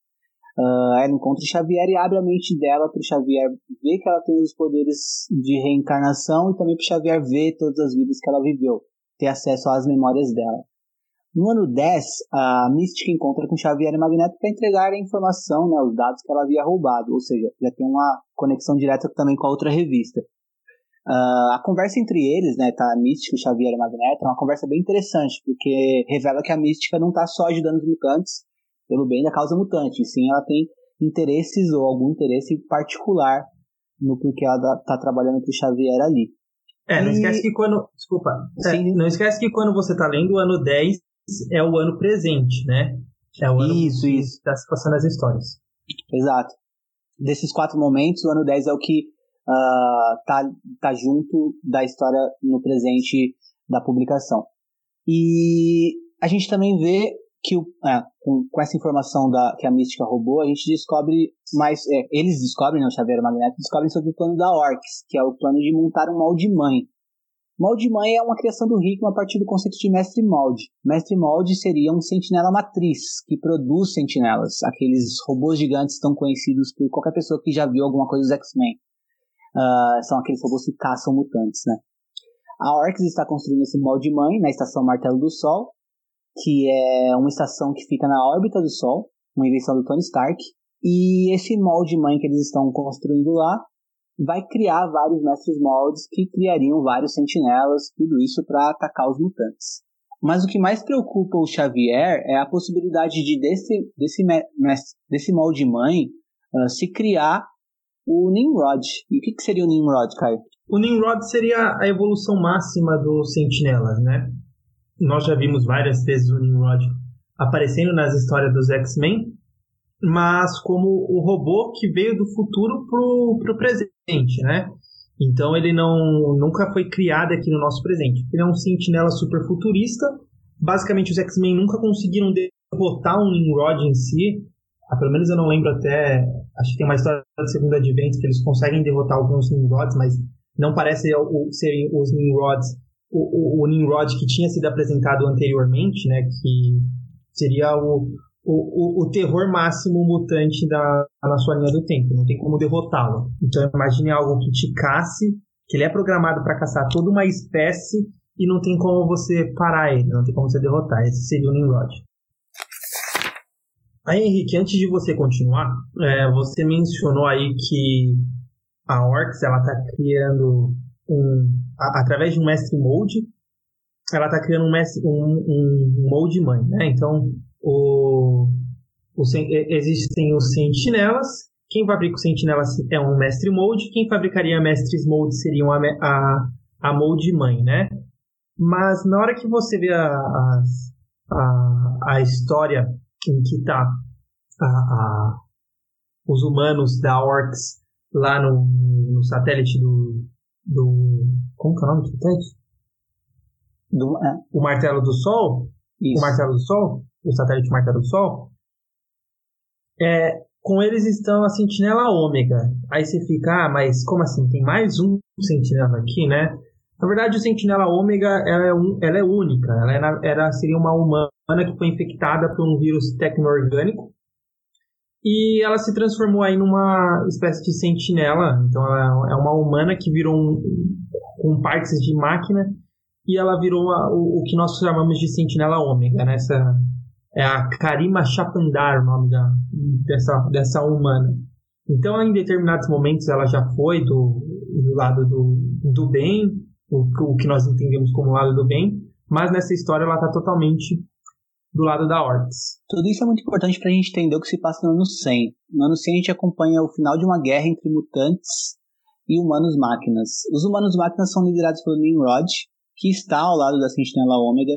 Uh, ela encontra Xavier e abre a mente dela para o Xavier ver que ela tem os poderes de reencarnação e também para o Xavier ver todas as vidas que ela viveu, ter acesso às memórias dela. No ano 10, a Mystic encontra com Xavier e Magneto para entregar a informação, né, os dados que ela havia roubado, ou seja, já tem uma conexão direta também com a outra revista. Uh, a conversa entre eles, né, tá a Mística, o Xavier e o Magneto, é uma conversa bem interessante, porque revela que a Mística não tá só ajudando os mutantes, pelo bem da causa mutante, sim ela tem interesses ou algum interesse particular no porquê ela tá, trabalhando com o Xavier ali. É, não e... esquece que quando. Desculpa. É, não esquece que quando você tá lendo o ano 10 é o ano presente, né? É o ano isso, que isso. tá se passando as histórias. Exato. Desses quatro momentos, o ano 10 é o que uh, tá, tá junto da história no presente da publicação. E a gente também vê que o, é, com, com, essa informação da, que a Mística roubou, a gente descobre mais. É, eles descobrem, né, o Xavier Magneto, descobrem sobre o plano da Orcs, que é o plano de montar um molde mãe. Molde mãe é uma criação do Hickman a partir do conceito de mestre molde. Mestre molde seria um sentinela matriz, que produz sentinelas, aqueles robôs gigantes tão conhecidos por qualquer pessoa que já viu alguma coisa dos X-Men. Uh, são aqueles robôs que caçam mutantes, né? A Orcs está construindo esse molde mãe na estação Martelo do Sol, que é uma estação que fica na órbita do Sol, uma invenção do Tony Stark. E esse molde mãe que eles estão construindo lá vai criar vários mestres moldes que criariam vários sentinelas, tudo isso para atacar os mutantes. Mas o que mais preocupa o Xavier é a possibilidade de desse, desse, desse molde mãe uh, se criar o Nimrod. E o que, que seria o Nimrod, Caio? O Nimrod seria a evolução máxima dos sentinelas, né? Nós já vimos várias vezes o Nimrod aparecendo nas histórias dos X-Men, mas como o robô que veio do futuro pro, pro presente, né? Então ele não nunca foi criado aqui no nosso presente. Ele é um sentinela super futurista. Basicamente os X-Men nunca conseguiram derrotar um Nimrod em si. Ah, pelo menos eu não lembro até. Acho que tem uma história do segundo advento que eles conseguem derrotar alguns Nimrods, mas não parece serem os Nimrods o, o, o Nimrod que tinha sido apresentado anteriormente, né, que seria o, o, o, terror máximo mutante da, na sua linha do tempo, não tem como derrotá-lo. Então imagine algo que te casse, que ele é programado para caçar toda uma espécie e não tem como você parar ele, não tem como você derrotar. Esse seria o Nimrod. Aí, Henrique, antes de você continuar, é, você mencionou aí que a Orcs ela está criando um, a, através de um mestre molde, ela está criando um, mestre, um, um molde mãe, né? Então, o, o, existem os sentinelas, quem fabrica os sentinelas é um mestre molde, quem fabricaria mestres moldes seriam a, a, a molde mãe, né? Mas na hora que você vê a, a, a, a história em que está a, a, os humanos da Orcs lá no, no satélite do, do. Como que é o nome do satélite? Do, é. O Martelo do Sol? Isso. O Martelo do Sol? O satélite Martelo do Sol? É, com eles estão a Sentinela Ômega. Aí você fica, ah, mas como assim? Tem mais um Sentinela aqui, né? Na verdade, o Sentinela Ômega ela é, um, ela é única. Ela, é, ela seria uma humana que foi infectada por um vírus tecno-orgânico e ela se transformou aí numa espécie de sentinela. Então ela é uma humana que virou um, com partes de máquina e ela virou a, o, o, que nós chamamos de sentinela ômega, né? Essa, é a Karima Chapandar, o nome da, dessa, dessa humana. Então, em determinados momentos, ela já foi do, do lado do, do bem, o, o que nós entendemos como lado do bem, mas nessa história ela está totalmente do lado da Orcs. Tudo isso é muito importante para a gente entender o que se passa no ano 100. No ano 100 a gente acompanha o final de uma guerra entre mutantes e humanos-máquinas. Os humanos-máquinas são liderados pelo Nimrod, que está ao lado da Sentinela Ômega.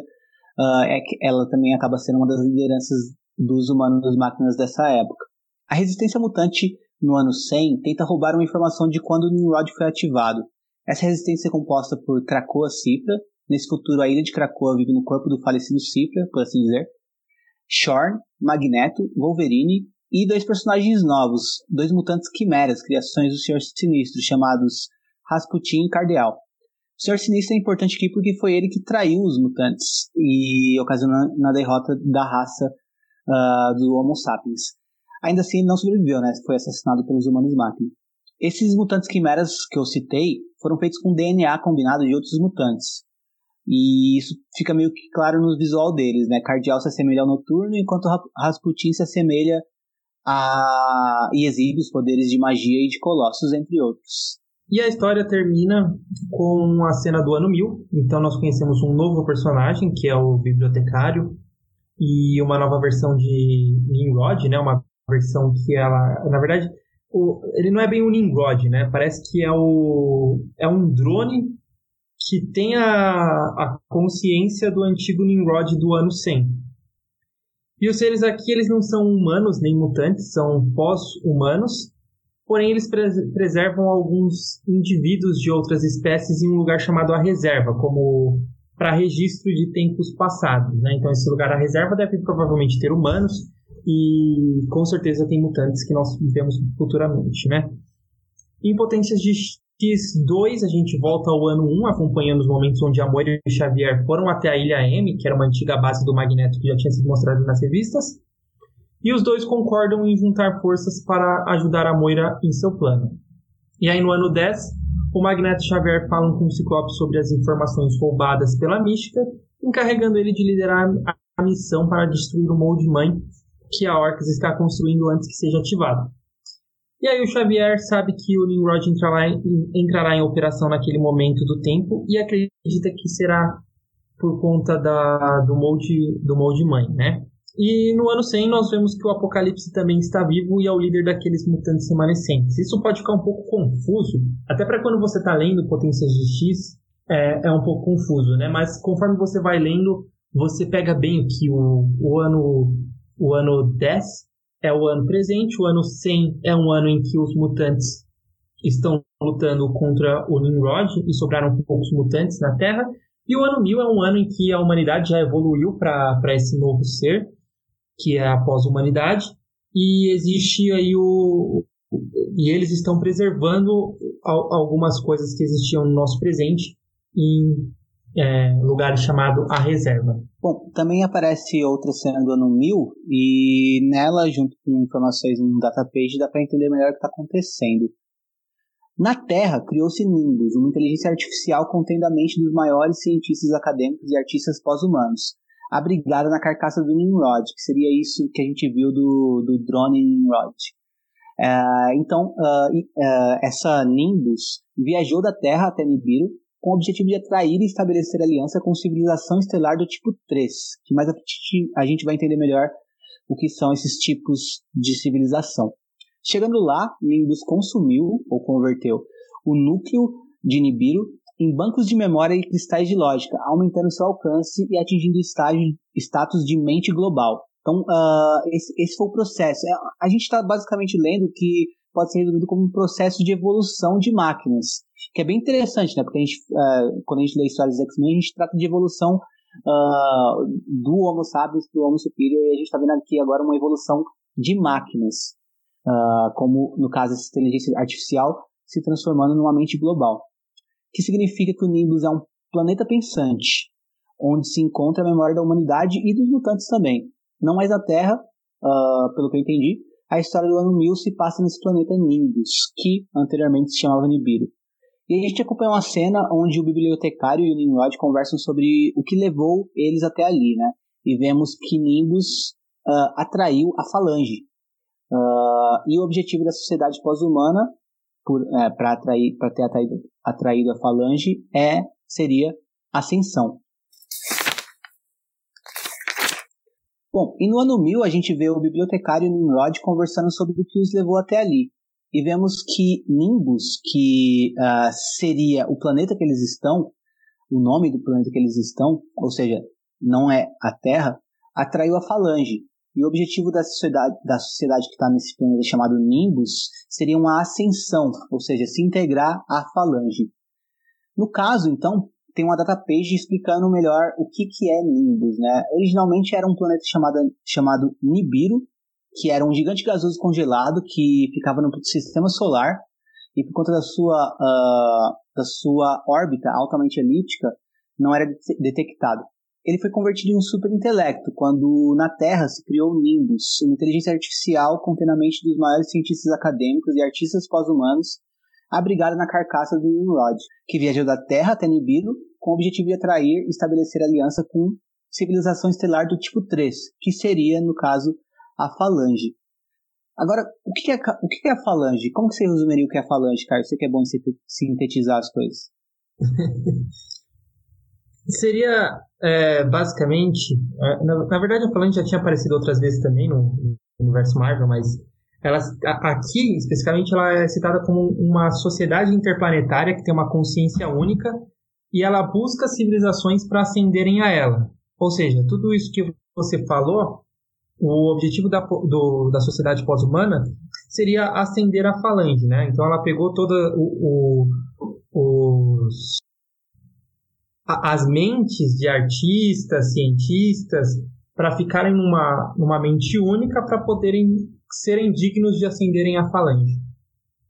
Uh, é que ela também acaba sendo uma das lideranças dos humanos-máquinas dessa época. A resistência mutante no ano 100 tenta roubar uma informação de quando o Nimrod foi ativado. Essa resistência é composta por Krakoa Cipra, Nesse futuro, a ilha de Krakoa vive no corpo do falecido Cifra, por assim dizer. Shorn, Magneto, Wolverine e dois personagens novos, dois mutantes quimeras, criações do Senhor Sinistro, chamados Rasputin e Cardeal. O Senhor Sinistro é importante aqui porque foi ele que traiu os mutantes e ocasionou na derrota da raça uh, do Homo sapiens. Ainda assim, ele não sobreviveu, né? Foi assassinado pelos humanos máquina. Esses mutantes quimeras que eu citei foram feitos com DNA combinado de outros mutantes. E isso fica meio que claro no visual deles, né? Cardial se assemelha ao Noturno, enquanto Rasputin se assemelha a... e exibe os poderes de magia e de Colossus, entre outros. E a história termina com a cena do ano 1000. Então nós conhecemos um novo personagem, que é o bibliotecário, e uma nova versão de Nimrod, né? Uma versão que ela, na verdade, o, ele não é bem um Nimrod, né? Parece que é o é um drone que tem a, a consciência do antigo Nimrod do ano 100. E os seres aqui, eles não são humanos nem mutantes, são pós-humanos, porém eles preservam alguns indivíduos de outras espécies em um lugar chamado a reserva, como para registro de tempos passados. Né? Então, esse lugar, a reserva, deve provavelmente ter humanos, e com certeza tem mutantes que nós vemos futuramente, né? Em Potências de X2, a gente volta ao ano 1, acompanhando os momentos onde a Moira e Xavier foram até a Ilha M, que era uma antiga base do Magneto que já tinha sido mostrado nas revistas. E os dois concordam em juntar forças para ajudar a Moira em seu plano. E aí no ano 10, o Magneto e Xavier falam com o Ciclope sobre as informações roubadas pela Mística, encarregando ele de liderar a missão para destruir o Molde Mãe que a Orcs está construindo antes que seja ativado. E aí o Xavier sabe que o Nimrod entrará em, entrará em operação naquele momento do tempo e acredita que será por conta da, do molde do molde mãe, né? E no ano 100 nós vemos que o Apocalipse também está vivo e é o líder daqueles mutantes remanescentes. Isso pode ficar um pouco confuso, até para quando você está lendo Potências de X, é, é um pouco confuso, né? Mas conforme você vai lendo, você pega bem que o, o ano o ano 10 é o ano presente, o ano 100 é um ano em que os mutantes estão lutando contra o Nimrod e sobraram poucos mutantes na Terra. E o ano 1000 é um ano em que a humanidade já evoluiu para esse novo ser, que é a pós-humanidade, e existe aí o. E eles estão preservando algumas coisas que existiam no nosso presente em é, lugar chamado A Reserva. Bom, também aparece outra cena do ano 1000 e nela, junto com informações no database, dá para entender melhor o que está acontecendo. Na Terra, criou-se Nimbus, uma inteligência artificial contendo a mente dos maiores cientistas acadêmicos e artistas pós-humanos, abrigada na carcaça do Nimrod, que seria isso que a gente viu do, do drone Nimrod. Uh, então, uh, uh, essa Nimbus viajou da Terra até Nibiru com o objetivo de atrair e estabelecer aliança com civilização estelar do tipo 3, que mais a gente vai entender melhor o que são esses tipos de civilização. Chegando lá, Nimbus consumiu ou converteu o núcleo de Nibiru em bancos de memória e cristais de lógica, aumentando seu alcance e atingindo estágio, status de mente global. Então, uh, esse, esse, foi o processo. É, a gente está basicamente lendo que pode ser resumido como um processo de evolução de máquinas, que é bem interessante, né? Porque a gente, uh, quando a gente lê histórias dos X-Men, a gente trata de evolução uh, do Homo sapiens para o Homo superior, e a gente está vendo aqui agora uma evolução de máquinas, uh, como no caso essa inteligência artificial se transformando numa mente global, que significa que o Nimbus é um planeta pensante, onde se encontra a memória da humanidade e dos mutantes também. Não mais a Terra, pelo que eu entendi, a história do ano 1000 se passa nesse planeta Nimbus, que anteriormente se chamava Nibiru. E a gente acompanha uma cena onde o bibliotecário e o Nimrod conversam sobre o que levou eles até ali, né? E vemos que Nimbus uh, atraiu a Falange. Uh, e o objetivo da sociedade pós-humana, para atrair, para ter atraído, atraído a Falange, é seria ascensão. Bom, e no ano 1000 a gente vê o bibliotecário Nimrod conversando sobre o que os levou até ali. E vemos que Nimbus, que uh, seria o planeta que eles estão, o nome do planeta que eles estão, ou seja, não é a Terra, atraiu a Falange. E o objetivo da sociedade, da sociedade que está nesse planeta chamado Nimbus seria uma ascensão, ou seja, se integrar à Falange. No caso, então, tem uma data page explicando melhor o que, que é Nimbus, né? Originalmente era um planeta chamado, chamado Nibiru, que era um gigante gasoso congelado que ficava no sistema solar e por conta da sua, uh, da sua órbita altamente elíptica não era detectado. Ele foi convertido em um superintelecto quando na Terra se criou o Nimbus, uma inteligência artificial com treinamento dos maiores cientistas acadêmicos e artistas pós-humanos abrigada na carcaça do Nimrod, que viajou da Terra até Nibiru com o objetivo de atrair e estabelecer aliança com civilização estelar do tipo 3, que seria, no caso, a Falange. Agora, o que é, o que é a Falange? Como você resumiria o que é a Falange, Carlos? Você que é bom em sintetizar as coisas. [LAUGHS] Seria, é, basicamente, é, na, na, verdade a Falange já tinha aparecido outras vezes também no, no universo Marvel, mas ela, aqui, especificamente, ela é citada como uma sociedade interplanetária que tem uma consciência única e ela busca civilizações para ascenderem a ela. Ou seja, tudo isso que você falou, o objetivo da, do, da sociedade pós-humana seria ascender a falange, né? Então ela pegou toda o, o, os, as mentes de artistas, cientistas, para ficarem numa, numa mente única para poderem serem dignos de ascenderem a falange.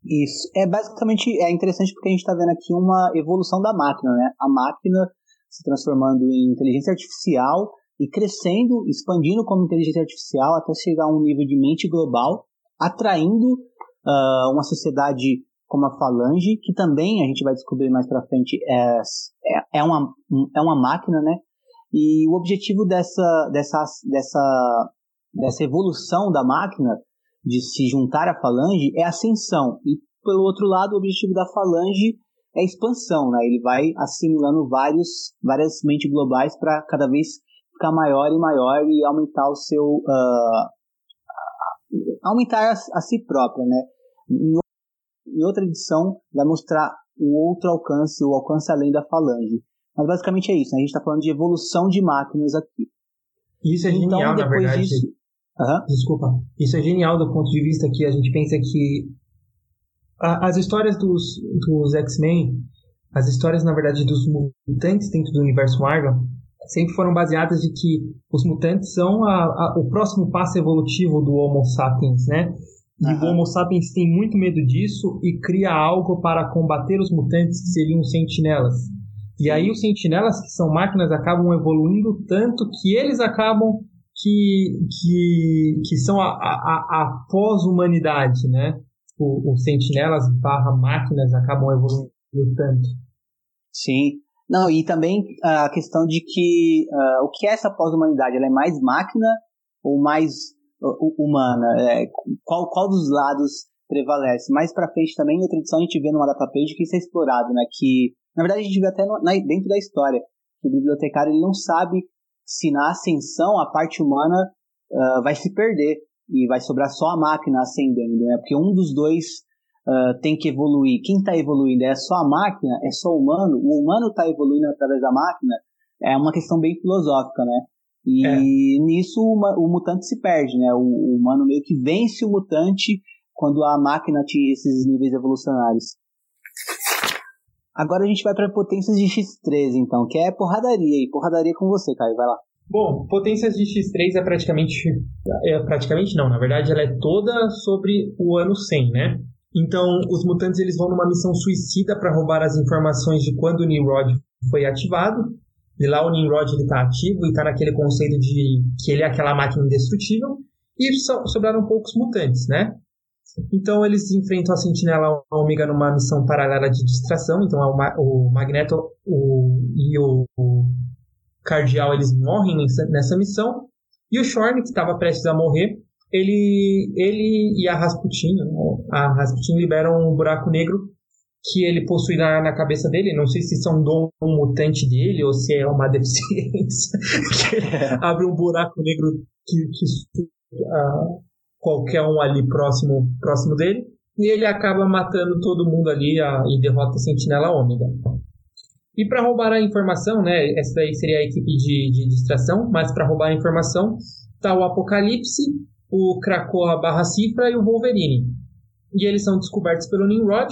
Isso. É basicamente é interessante porque a gente está vendo aqui uma evolução da máquina, né? A máquina se transformando em inteligência artificial e crescendo, expandindo como inteligência artificial até chegar a um nível de mente global, atraindo uh, uma sociedade como a Falange, que também a gente vai descobrir mais para frente é, é, é, uma, é uma máquina, né? E o objetivo dessa, dessa, dessa, dessa evolução da máquina de se juntar à falange é ascensão. E, pelo outro lado, o objetivo da falange é expansão. Né? Ele vai assimilando vários, várias mentes globais para cada vez ficar maior e maior e aumentar o seu. Uh, aumentar a, a, si própria. Né? Em, outra edição, vai mostrar o outro alcance, o alcance além da falange. Mas basicamente é isso, né? a gente está falando de evolução de máquinas aqui. Isso é então, genial, na verdade. Disso, Uhum. Desculpa. Isso é genial do ponto de vista que a gente pensa que a, as histórias dos, dos X-Men, as histórias, na verdade, dos mutantes dentro do universo Marvel, sempre foram baseadas de que os mutantes são a, a, o próximo passo evolutivo do Homo sapiens, né? E uhum. o Homo sapiens tem muito medo disso e cria algo para combater os mutantes que seriam os sentinelas. E aí os sentinelas, que são máquinas, acabam evoluindo tanto que eles acabam que, que, que são a, a, a pós-humanidade, né? O, os sentinelas barra máquinas acabam evoluindo tanto. Sim. Não, e também a questão de que uh, o que é essa pós-humanidade? Ela é mais máquina ou mais uh, humana? É, qual, qual dos lados prevalece? Mais pra frente também, em outra edição, a gente vê numa datapage que isso é explorado, né? Que, na verdade, a gente vê até no, na, dentro da história, que o bibliotecário ele não sabe se na ascensão a parte humana uh, vai se perder e vai sobrar só a máquina ascendendo, né? Porque um dos dois uh, tem que evoluir. Quem está evoluindo é só a máquina, é só o humano. O humano está evoluindo através da máquina. É uma questão bem filosófica, né? E é. nisso o, o, mutante se perde, né? O, o humano meio que vence o mutante quando a máquina atinge esses níveis evolucionários. Agora a gente vai para potências de X3, então, que é porradaria. E porradaria com você, Caio, vai lá. Bom, potências de X3 é praticamente. É, praticamente não, na verdade ela é toda sobre o ano 100, né? Então, os mutantes eles vão numa missão suicida para roubar as informações de quando o Nimrod foi ativado. E lá o Nimrod ele tá ativo e tá naquele conceito de que ele é aquela máquina indestrutível. E so, sobraram poucos mutantes, né? Então eles enfrentam a Sentinela Ômega numa missão paralela de distração. Então o, Magneto o, e o, o Cardial eles morrem nessa, nessa missão. E o Shorn, que estava prestes a morrer, ele, ele e a Rasputin, a Rasputin liberam um buraco negro que ele possui na, na cabeça dele. Não sei se isso é um dom mutante dele ou se é uma [LAUGHS] deficiência. [LAUGHS] que abre um buraco negro que, que uh, qualquer um ali próximo, próximo dele. E ele acaba matando todo mundo ali a, e derrota a Sentinela Ômega. E para roubar a informação, né? Essa daí seria a equipe de, de distração, mas para roubar a informação tá o Apocalipse, o Krakoa barra Cifra e o Wolverine. E eles são descobertos pelo Nimrod.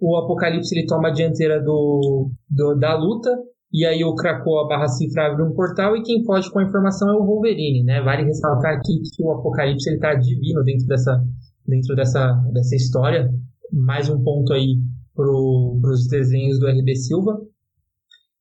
O Apocalipse ele toma a dianteira do, do, da luta e aí o Krakoa barra cifra abre um portal e quem pode com a informação é o Wolverine, né? Vale ressaltar aqui que o Apocalipse ele tá divino dentro dessa, dentro dessa, dessa história. Mais um ponto aí para os desenhos do RB Silva.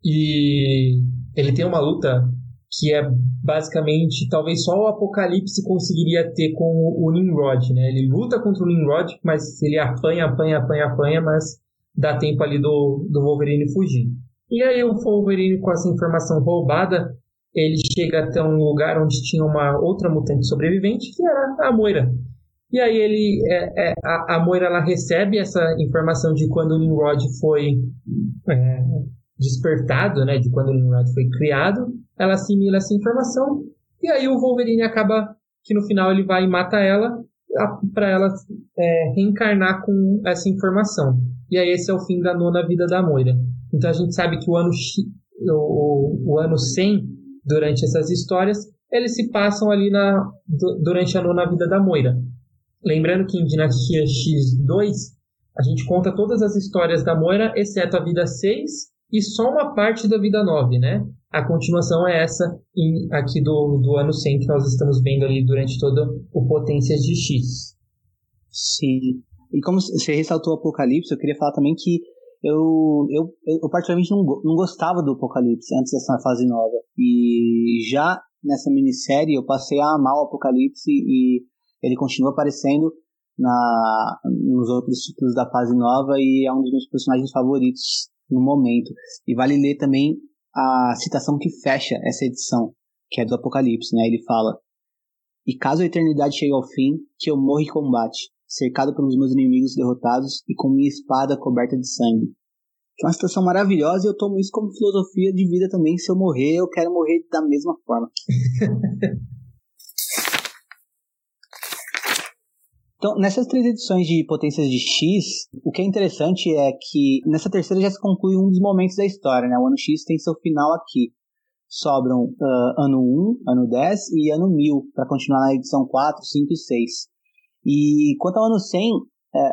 E ele tem uma luta que é basicamente talvez só o Apocalipse conseguiria ter com o Nimrod, né? Ele luta contra o Nimrod, mas ele apanha, apanha, apanha, apanha, mas dá tempo ali do, do Wolverine fugir. E aí o Wolverine, com essa informação roubada, ele chega até um lugar onde tinha uma outra mutante sobrevivente, que era a Moira. E aí ele, é, é, a, a, Moira ela recebe essa informação de quando o Nimrod foi é, despertado, né, de quando o Nimrod foi criado, ela assimila essa informação e aí o Wolverine acaba que no final ele vai e mata ela para ela é, reencarnar com essa informação. E aí esse é o fim da nona vida da Moira. Então a gente sabe que o ano, o, o ano 100, durante essas histórias, eles se passam ali na, durante a nona vida da Moira. Lembrando que em Dinastia X2, a gente conta todas as histórias da Moira, exceto a vida 6 e só uma parte da vida 9, né? A continuação é essa em, aqui do, do ano 100 que nós estamos vendo ali durante todo o Potências de X. Sim. E como você ressaltou o Apocalipse, eu queria falar também que eu, eu, eu particularmente não, não gostava do Apocalipse antes dessa fase nova. E já nessa minissérie eu passei a amar o Apocalipse e ele continua aparecendo na, nos outros títulos da fase nova e é um dos meus personagens favoritos no momento. E vale ler também a citação que fecha essa edição, que é do Apocalipse, né? Ele fala: E caso a eternidade chegue ao fim, que eu morra em combate, cercado pelos meus inimigos derrotados e com minha espada coberta de sangue. Que é uma situação maravilhosa e eu tomo isso como filosofia de vida também. Se eu morrer, eu quero morrer da mesma forma. [LAUGHS] Então, nessas três edições de Potências de X, o que é interessante é que nessa terceira já se conclui um dos momentos da história, né? O ano X tem seu final aqui. Sobram uh, ano 1, ano 10 e ano 1000 para continuar na edição 4, 5 e 6. E quanto ao ano 100, é,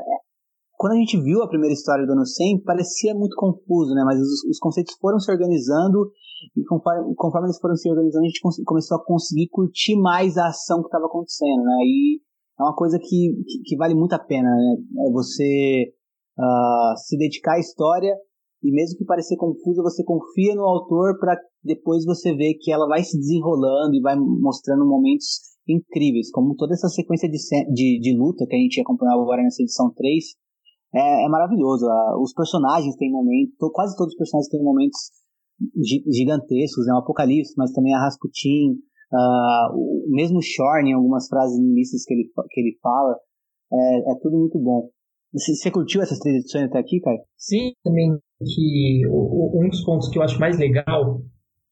quando a gente viu a primeira história do ano 100, parecia muito confuso, né? Mas os, os conceitos foram se organizando e conforme, conforme, eles foram se organizando, a gente começou a conseguir curtir mais a ação que estava acontecendo, né? E é uma coisa que, que, que vale muito a pena, né? É você uh, se dedicar à história e mesmo que parecer confusa, você confia no autor para depois você ver que ela vai se desenrolando e vai mostrando momentos incríveis, como toda essa sequência de, de, de luta que a gente acompanhava agora nessa edição 3, é, é maravilhoso. Os personagens têm momentos, quase todos os personagens têm momentos gigantescos, né? O Apocalipse, mas também a Rasputin, Uh, o mesmo Shorn, em algumas frases nilistas que ele, que ele fala, é, é tudo muito bom. Você, você, curtiu essas três edições até aqui, cara? Sim, também que um dos pontos que eu acho mais legal,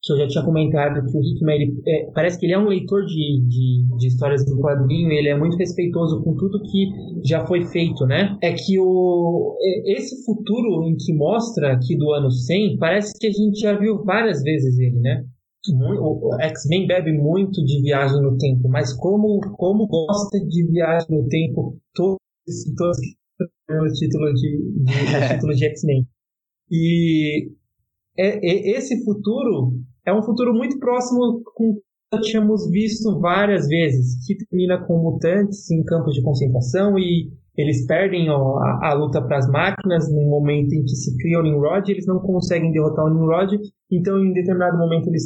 que eu já tinha comentado, que o Hickman, ele, é, parece que ele é um leitor de, de, de histórias do quadrinho, ele é muito respeitoso com tudo que já foi feito, né? É que o, esse futuro em que mostra aqui do ano 100, parece que a gente já viu várias vezes ele, né? o X-Men bebe muito de viagem no tempo, mas como, como gosta de viagem no tempo, todos, todos o título de, de, título de X-Men. E é, é, esse futuro é um futuro muito próximo com que tínhamos visto várias vezes, que termina com mutantes em campos de concentração e eles perdem ó, a, a, luta para as máquinas no momento em que se cria o Nimrod, eles não conseguem derrotar o Nimrod, então em determinado momento eles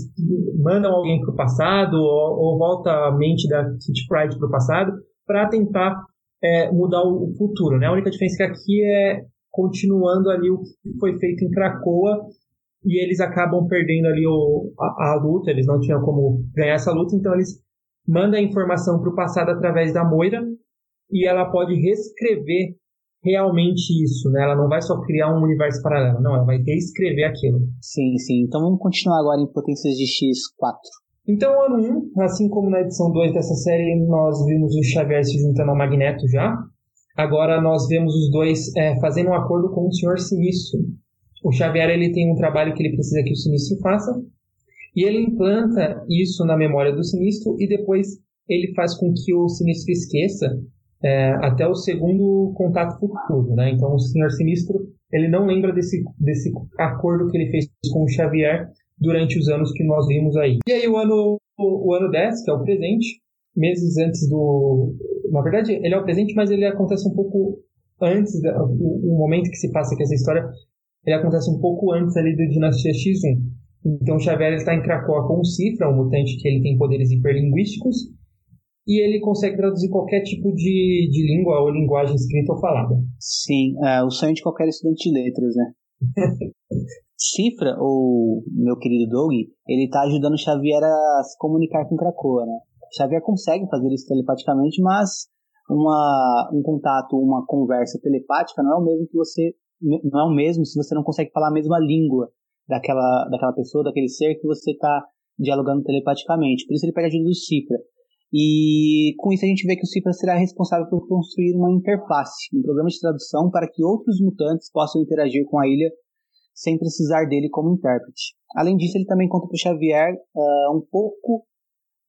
mandam alguém para o passado ou, ou, volta a mente da Kitty Pride para o passado para tentar é, mudar o, futuro. Né? A única diferença é que aqui é continuando ali o que foi feito em Krakoa e eles acabam perdendo ali o, a, a luta, eles não tinham como ganhar essa luta, então eles mandam a informação para o passado através da Moira, e ela pode reescrever realmente isso, né? Ela não vai só criar um universo paralelo, não, ela vai reescrever aquilo. Sim, sim. Então vamos continuar agora em Potências de X4. Então, ano 1, assim como na edição 2 dessa série, nós vimos o Xavier se juntando ao Magneto já. Agora nós vemos os dois é, fazendo um acordo com o Senhor Sinistro. O Xavier ele tem um trabalho que ele precisa que o Sinistro faça, e ele implanta isso na memória do Sinistro, e depois ele faz com que o Sinistro esqueça é, até o segundo contato futuro, né? Então o Senhor Sinistro ele não lembra desse, desse acordo que ele fez com o Xavier durante os anos que nós vimos aí. E aí o ano o, o ano 10, que é o presente, meses antes do, na verdade ele é o presente, mas ele acontece um pouco antes o, o momento que se passa aqui essa história, ele acontece um pouco antes ali do Dinastia X1. Então o Xavier está em Krakoa com o Cifra, um mutante que ele tem poderes hiperlinguísticos, e ele consegue traduzir qualquer tipo de, de língua ou linguagem escrita ou falada. Sim, é o sonho de qualquer estudante de letras, né? [LAUGHS] Cifra, ou meu querido Doug, ele tá ajudando o Xavier a se comunicar com Krakoa, né? Xavier consegue fazer isso telepaticamente, mas uma, um contato, uma conversa telepática não é o mesmo que você não é o mesmo se você não consegue falar a mesma língua daquela, daquela pessoa, daquele ser que você está dialogando telepaticamente. Por isso ele pede ajuda do Cifra. E com isso a gente vê que o Cifra será responsável por construir uma interface, um programa de tradução para que outros mutantes possam interagir com a ilha sem precisar dele como intérprete. Além disso, ele também conta para Xavier uh, um pouco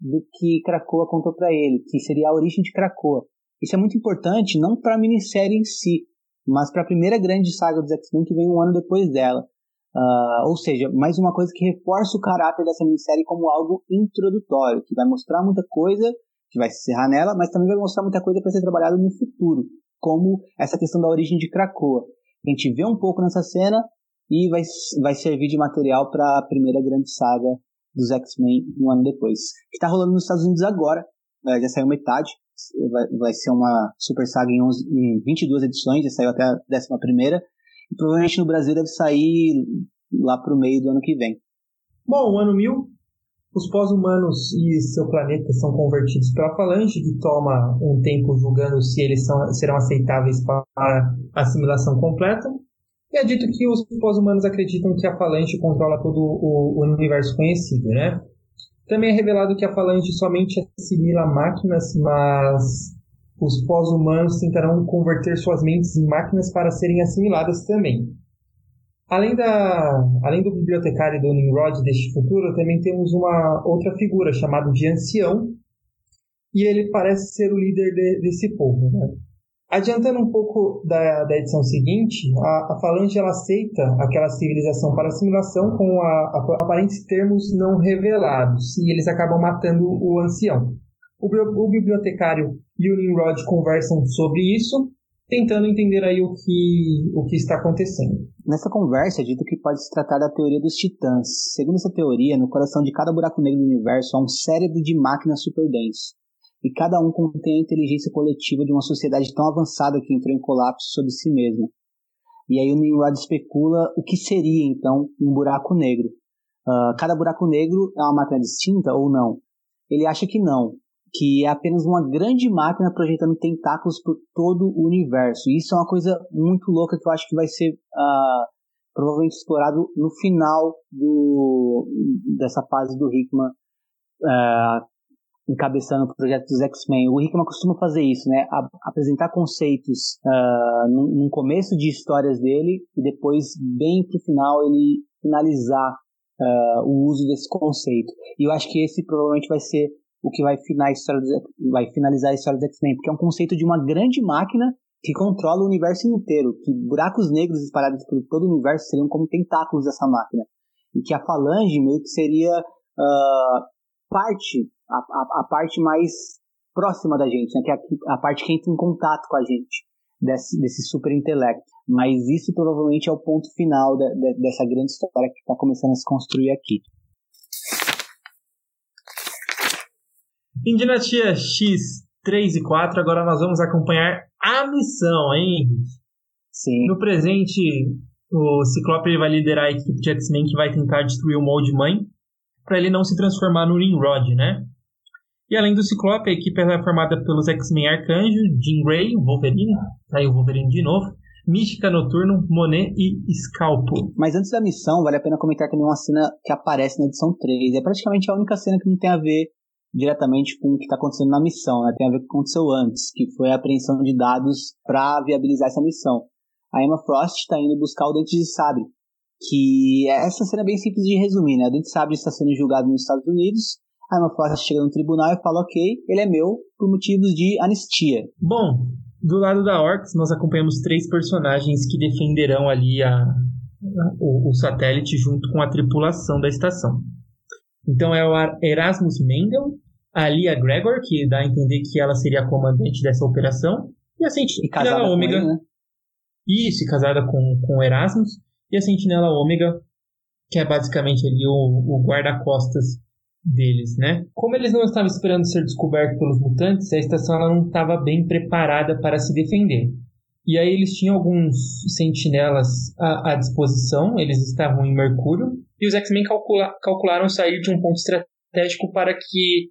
do que Krakoa contou para ele, que seria a origem de Krakoa. Isso é muito importante não para a minissérie em si, mas para a primeira grande saga dos X-Men que vem um ano depois dela. Uh, ou seja, mais uma coisa que reforça o caráter dessa minissérie como algo introdutório, que vai mostrar muita coisa, que vai se encerrar nela, mas também vai mostrar muita coisa para ser trabalhada no futuro, como essa questão da origem de Krakoa. A gente vê um pouco nessa cena e vai, vai servir de material para a primeira grande saga dos X-Men um ano depois. Que está rolando nos Estados Unidos agora, uh, já saiu metade, vai, vai ser uma super saga em, 11, em 22 edições, já saiu até a 11 primeira e provavelmente no Brasil deve sair lá para o meio do ano que vem. Bom, ano 1000, os pós-humanos e seu planeta são convertidos pela Falange, que toma um tempo julgando se eles são, serão aceitáveis para assimilação completa. E é dito que os pós-humanos acreditam que a Falange controla todo o universo conhecido, né? Também é revelado que a Falange somente assimila máquinas, mas os pós-humanos tentarão converter suas mentes em máquinas para serem assimiladas também. Além, da, além do bibliotecário do Nimrod deste futuro, também temos uma outra figura chamada de Ancião, e ele parece ser o líder de, desse povo. Né? Adiantando um pouco da, da edição seguinte, a, a Falange ela aceita aquela civilização para assimilação com a, a, aparentes termos não revelados, e eles acabam matando o Ancião. O, o bibliotecário e o Nimrod conversam sobre isso, tentando entender aí o que, o que está acontecendo. Nessa conversa é dito que pode se tratar da teoria dos titãs. Segundo essa teoria, no coração de cada buraco negro do universo há um cérebro de máquinas super denso. E cada um contém a inteligência coletiva de uma sociedade tão avançada que entrou em colapso sobre si mesma. E aí o Nimrod especula o que seria, então, um buraco negro. Uh, cada buraco negro é uma máquina distinta ou não? Ele acha que não, que é apenas uma grande máquina projetando tentáculos por todo o universo. E isso é uma coisa muito louca que eu acho que vai ser uh, provavelmente explorado no final do, dessa fase do Hickman uh, encabeçando o projeto dos X-Men. O Hickman costuma fazer isso, né? A, apresentar conceitos uh, num, começo de histórias dele e depois, bem pro final, ele finalizar o uso desse conceito. E eu acho que esse provavelmente vai ser o que vai, vai finalizar a história dos X-Men, porque é um conceito de uma grande máquina que controla o universo inteiro, que buracos negros espalhados por todo o universo seriam como tentáculos dessa máquina, e que a falange meio que seria uh, parte, a, a, a, parte mais próxima da gente, né, que é a, a, parte que entra em contato com a gente, desse, desse super intelecto. Mas isso provavelmente é o ponto final da, de, dessa grande história que está começando a se construir aqui. Em Dinastia X 3 e 4, agora nós vamos acompanhar a missão, hein? Sim. No presente, o Ciclope vai liderar a equipe de X-Men que vai tentar destruir o molde mãe, para ele não se transformar no Nimrod, né? E além do Ciclope, a equipe é formada pelos X-Men Arcanjo, Jean Grey, Wolverine, tá aí o Wolverine de novo, Mística Noturno, Monet e Scalpo. Mas antes da missão, vale a pena comentar também uma cena que aparece na edição 3. É praticamente a única cena que não tem a ver diretamente com o que está acontecendo na missão, né? tem a ver com o que aconteceu antes, que foi a apreensão de dados para viabilizar essa missão. A Emma Frost está indo buscar o Dente de Sabre, que essa cena é bem simples de resumir, né? O Dente de Sabre está sendo julgado nos Estados Unidos, A Emma Frost chega no tribunal e fala: ok, ele é meu por motivos de anistia. Bom, do lado da Orcs, nós acompanhamos três personagens que defenderão ali a, a o, o, satélite junto com a tripulação da estação. Então é o Erasmus Mendel, a Lia Gregor, que dá a entender que ela seria a comandante dessa operação, e a Sentinela Ômega. Né? Isso, casada com, com Erasmus, e a Sentinela Ômega, que é basicamente ali o, o guarda-costas deles, né? Como eles não estavam esperando ser descobertos pelos mutantes, a estação ela não estava bem preparada para se defender. E aí eles tinham alguns sentinelas à, à disposição, eles estavam em Mercúrio, e os X-Men calcula, calcularam sair de um ponto estratégico para que,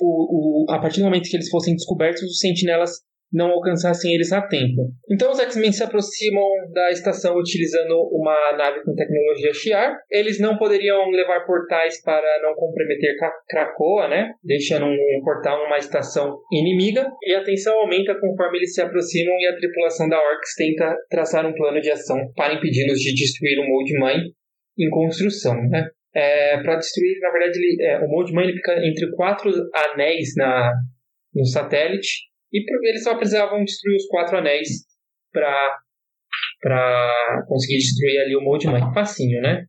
o, o, a partir do momento que eles fossem descobertos, os sentinelas não alcançassem eles a tempo. Então os X-Men se aproximam da estação utilizando uma nave com tecnologia Shi'ar. Eles não poderiam levar portais para não comprometer Krakoa, né? Deixando um portal numa estação inimiga. E a tensão aumenta conforme eles se aproximam e a tripulação da Orcs tenta traçar um plano de ação para impedi-los de destruir o Mold Mine em construção, né? É, para destruir, na verdade, ele, é, o Mold Mine fica entre quatro anéis na, no satélite e eles só precisavam destruir os quatro anéis pra, pra conseguir destruir ali o Mold Mine. Facinho, né?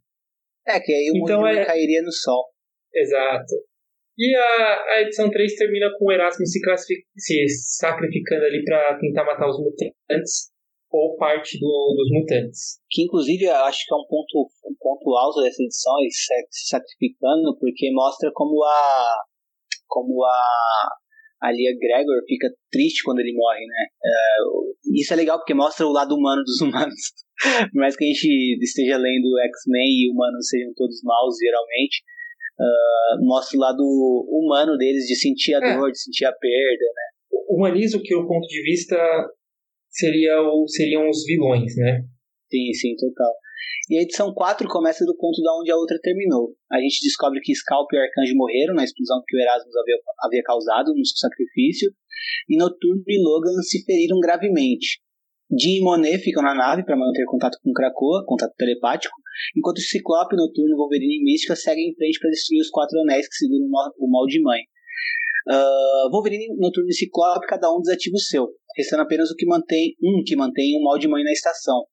É, que aí o então, Mold é... cairia no sol. Exato. E a, a edição 3 termina com o Erasmus se, se sacrificando ali para tentar matar os mutantes ou parte do, dos mutantes. Que inclusive eu acho que é um ponto, um ponto alto dessa edição, ele se sacrificando, porque mostra como a como a a Lia Gregor fica triste quando ele morre, né? Uh, isso é legal porque mostra o lado humano dos [LAUGHS] humanos. Por mais que a gente esteja lendo X-Men e humanos sejam todos maus, geralmente, uh, mostra o lado humano deles de sentir a é. dor, de sentir a perda, né? Humaniza o que o ponto de vista seria o, seriam os vilões, né? Sim, sim, total. E a edição 4 começa do ponto da onde a outra terminou. A gente descobre que Scalp e Arcanjo morreram na explosão que o Erasmus havia, havia causado no sacrifício, e Noturno e Logan se feriram gravemente. Jean e Monet ficam na nave para manter contato com Krakoa, contato telepático, enquanto Ciclope, Noturno, Wolverine e Mística seguem em frente para destruir os quatro anéis que seguram o mal de mãe. Uh, Wolverine, Noturno e Ciclope, cada um desativa o seu, restando apenas o que mantém um que mantém o mal de mãe na estação,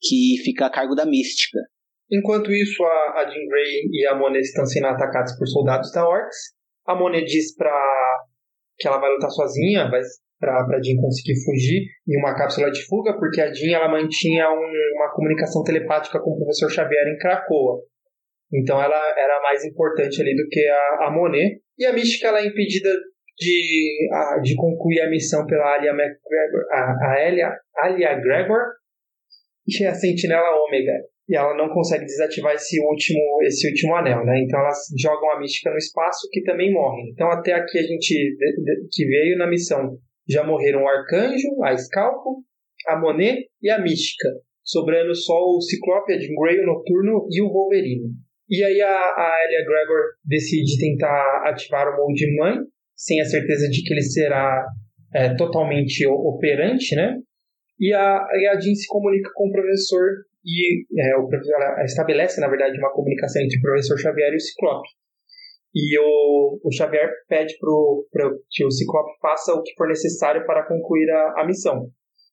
que fica a cargo da mística. Enquanto isso, a, a Jean Grey e a Monet estão sendo atacados por soldados da Orcs. A Monet diz pra, que ela vai lutar sozinha, vai para a Jean conseguir fugir em uma cápsula de fuga, porque a Jean ela mantinha um, uma comunicação telepática com o professor Xavier em Krakoa. Então ela era mais importante ali do que a, a Monet. E a Mística ela é impedida de, a, de concluir a missão pela Alia a, a Alia, Alia Gregor, e a Sentinela Ômega. E ela não consegue desativar esse último, esse último anel, né? Então elas jogam a mística no espaço que também morre. Então até aqui a gente que veio na missão já morreram o Arcanjo, a Scalpo, a Monet e a Mística, sobrando só o Ciclope, a Jean Grey, o Noturno e o Wolverine. E aí a, a Elia Gregor decide tentar ativar o Mold Mãe, sem a certeza de que ele será é, totalmente operante, né? E a, e a Jean se comunica com o professor e é, o professor, ela estabelece, na verdade, uma comunicação entre o professor Xavier e o Ciclope. E o, o Xavier pede para que o Ciclope faça o que for necessário para concluir a, a missão.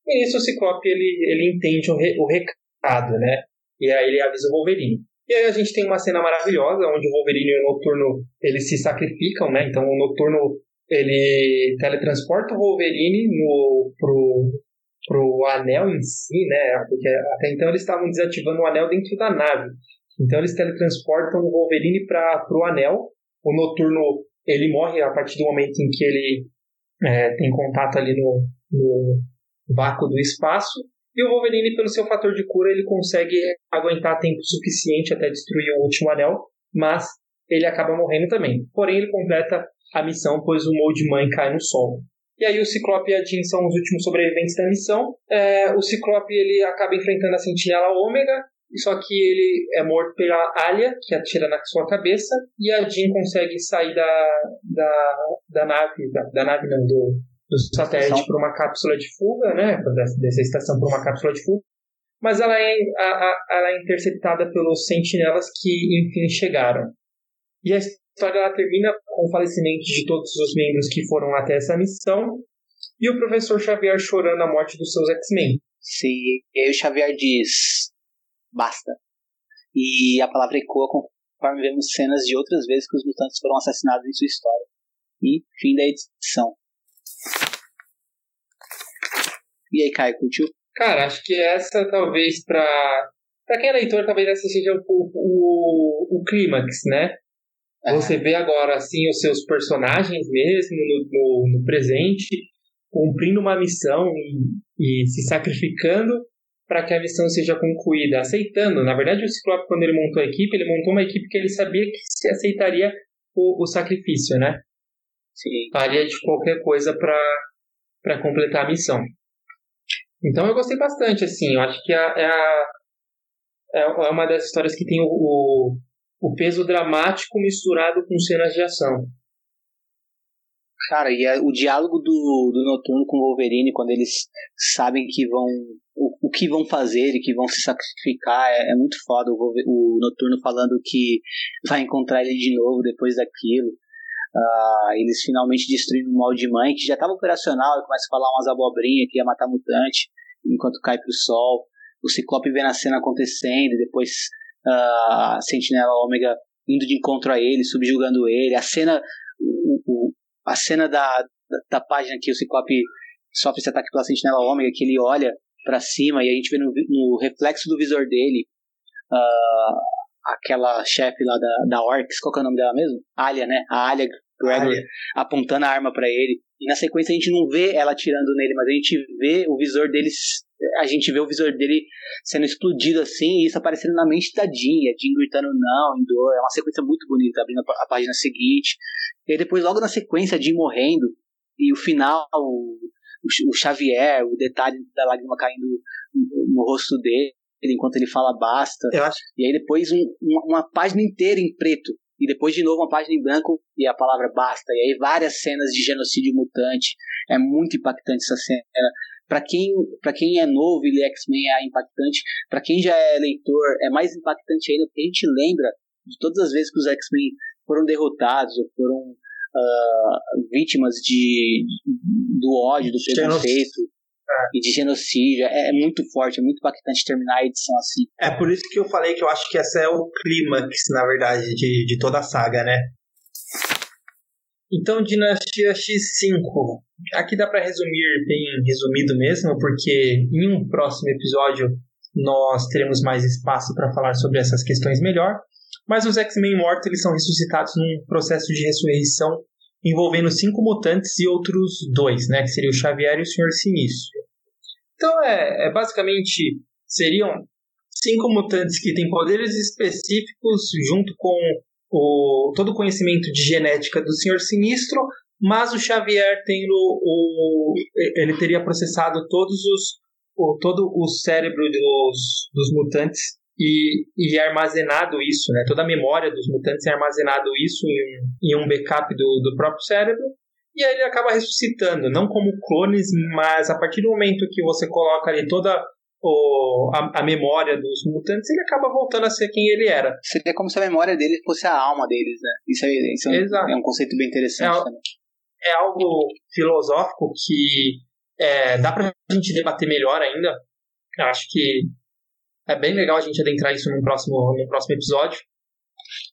E nisso o Ciclope ele, ele entende o, re, o recado, né? E aí ele avisa o Wolverine. E aí a gente tem uma cena maravilhosa onde o Wolverine e o Noturno eles se sacrificam, né? Então o Noturno ele teletransporta o Wolverine no, pro, pro anel em si, né? Porque até então eles estavam desativando o anel dentro da nave. Então eles teletransportam o Wolverine para pro anel. O Noturno ele morre a partir do momento em que ele é, tem contato ali no, no vácuo do espaço. E o Wolverine, pelo seu fator de cura, ele consegue aguentar tempo suficiente até destruir o último anel, mas ele acaba morrendo também. Porém, ele completa a missão, pois o Mold Mãe cai no solo. E aí o Ciclope e a Jean são os últimos sobreviventes da missão. É, o Ciclope ele acaba enfrentando a Sentinela Ômega, só que ele é morto pela Alia, que atira na sua cabeça, e a Jean consegue sair da, da, da nave, da, da nave não, do, do satélite por uma cápsula de fuga, né, dessa estação por uma cápsula de fuga, mas ela é, a, a, ela é interceptada pelos sentinelas que, enfim, chegaram. E a história ela termina com o falecimento de todos os membros que foram até essa missão e o professor Xavier chorando a morte dos seus X-Men. Sim, e aí o Xavier diz: basta. E a palavra ecoa conforme vemos cenas de outras vezes que os mutantes foram assassinados em sua história. E fim da edição. E aí, Caio, curtiu? Cara, acho que essa talvez para para quem é leitor, talvez essa seja o, o, o clímax, né? É. Você vê agora assim os seus personagens mesmo no, no, no presente cumprindo uma missão e, e se sacrificando para que a missão seja concluída, aceitando. Na verdade, o Ciclope, quando ele montou a equipe, ele montou uma equipe que ele sabia que se aceitaria o, o sacrifício, né? Sim. Faria de qualquer coisa para completar a missão. Então eu gostei bastante, assim, eu acho que é, é, a, é uma das histórias que tem o, o, o peso dramático misturado com cenas de ação. Cara, e a, o diálogo do, do Noturno com o Wolverine, quando eles sabem que vão. O, o que vão fazer e que vão se sacrificar, é, é muito foda. O, o, Noturno falando que vai encontrar ele de novo depois daquilo. Uh, eles finalmente destruindo o mal de mãe, que já estava operacional, começa a falar umas abobrinhas que ia matar mutante, enquanto cai pro sol. O Ciclope vê a cena acontecendo, e depois a Sentinela Ômega indo de encontro a ele, subjugando ele. A cena, o, o, a cena da, da, da, página que o Ciclope sofre esse ataque pela Sentinela Ômega, que ele olha para cima e a gente vê no, no reflexo do visor dele uh, aquela chefe lá da, da Orcs, qual que é o nome dela mesmo? Alia, né? A Alia Gregor apontando a arma para ele. E na sequência a gente não vê ela atirando nele, mas a gente vê o visor dele. A gente vê o visor dele sendo explodido assim, e isso aparecendo na mente da Jean. A Jean gritando não, em dor. É uma sequência muito bonita, abrindo a, página seguinte. E aí depois, logo na sequência, a Jean morrendo. E o final, o, o Xavier, o detalhe da lágrima caindo no, no rosto dele enquanto ele fala basta. E aí depois um, uma, uma, página inteira em preto e depois de novo uma página em branco e a palavra basta. E aí várias cenas de genocídio mutante. É muito impactante essa cena. Para quem, pra quem é novo e lê X-Men é impactante. Para quem já é leitor, é mais impactante ainda, porque a gente lembra de todas as vezes que os X-Men foram derrotados ou foram uh, vítimas de, do ódio, do preconceito. É. E de genocídio. É, é, muito forte, é muito impactante terminar a edição assim. É por isso que eu falei que eu acho que essa é o clímax, na verdade, de, de toda a saga, né? Então, Dinastia X5. Aqui dá para resumir bem resumido mesmo, porque em um próximo episódio nós teremos mais espaço para falar sobre essas questões melhor. Mas os X-Men mortos eles são ressuscitados num processo de ressurreição envolvendo cinco mutantes e outros dois, né, que seria o Xavier e o Senhor Sinistro. Então, é, é basicamente seriam cinco mutantes que têm poderes específicos junto com o, todo o conhecimento de genética do Senhor Sinistro, mas o Xavier tendo o, ele teria processado todos os o, todo o cérebro dos, dos mutantes e, e armazenado isso, né? Toda a memória dos mutantes é armazenado isso em, em um backup do, do próprio cérebro. E aí ele acaba ressuscitando, não como clones, mas a partir do momento que você coloca ali toda o, a, a, memória dos mutantes, ele acaba voltando a ser quem ele era. Seria como se a memória dele fosse a alma deles, né? Isso é, isso é, um, é um, conceito bem interessante é, também. É algo filosófico que é, dá pra gente debater melhor ainda. Eu acho que é bem legal a gente adentrar isso no próximo, no próximo episódio,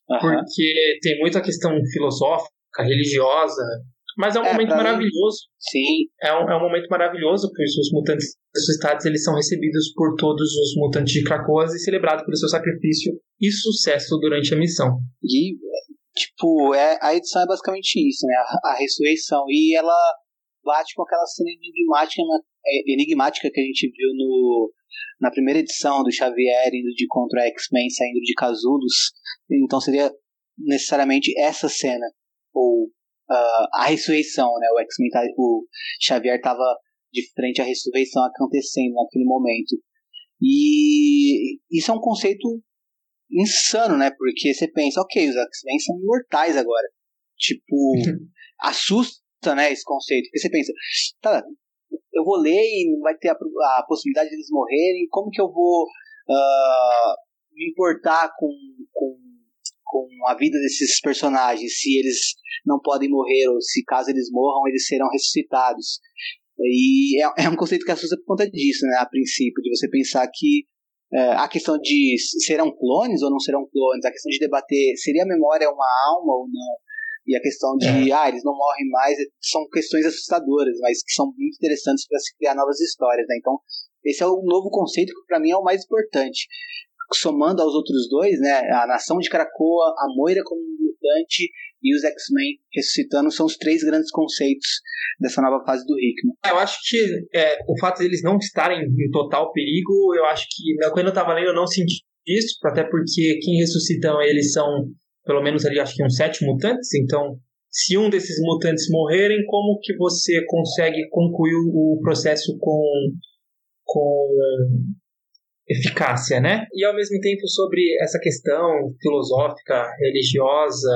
uhum. porque tem muita questão filosófica, religiosa, mas é um é, momento maravilhoso. Sim. É um, é um momento maravilhoso, porque os mutantes ressuscitados eles são recebidos por todos os mutantes de Krakoas e celebrados pelo seu sacrifício e sucesso durante a missão. E, tipo, é, a edição é basicamente isso, né? A, a ressurreição. E ela bate com aquela cena enigmática, é, enigmática que a gente viu no, na primeira edição do Xavier indo de contra a X-Men saindo de casulos. Então seria necessariamente essa cena. Ou uh, a ressurreição, né? O X-Men tá, o Xavier estava de frente à ressurreição acontecendo naquele momento. E isso é um conceito insano, né? Porque você pensa, ok, os X-Men são imortais agora. Tipo, [LAUGHS] assusta, né, esse conceito. Porque você pensa, tá, eu vou ler e não vai ter a, a possibilidade de eles morrerem, como que eu vou uh, me importar com, com, com a vida desses personagens, se eles não podem morrer ou se caso eles morram eles serão ressuscitados. E é, é um conceito que assusta por conta disso, né, a princípio, de você pensar que é, a questão de serão clones ou não serão clones, a questão de debater seria a memória uma alma ou não, e a questão de, é. ah, eles não morrem mais, são questões assustadoras, mas que são muito interessantes para se criar novas histórias, né? Então, esse é o novo conceito que para mim é o mais importante. Somando aos outros dois, né, a nação de Krakoa, a Moira como mutante e os X-Men ressuscitando são os três grandes conceitos dessa nova fase do Hickman. É, eu acho que é, o fato de eles não estarem em total perigo, eu acho que quando eu estava lendo eu não senti isso, até porque quem ressuscitam eles são pelo menos ali acho que uns sete mutantes, então se um desses mutantes morrerem, como que você consegue concluir o processo com, com eficácia, né? E ao mesmo tempo sobre essa questão filosófica, religiosa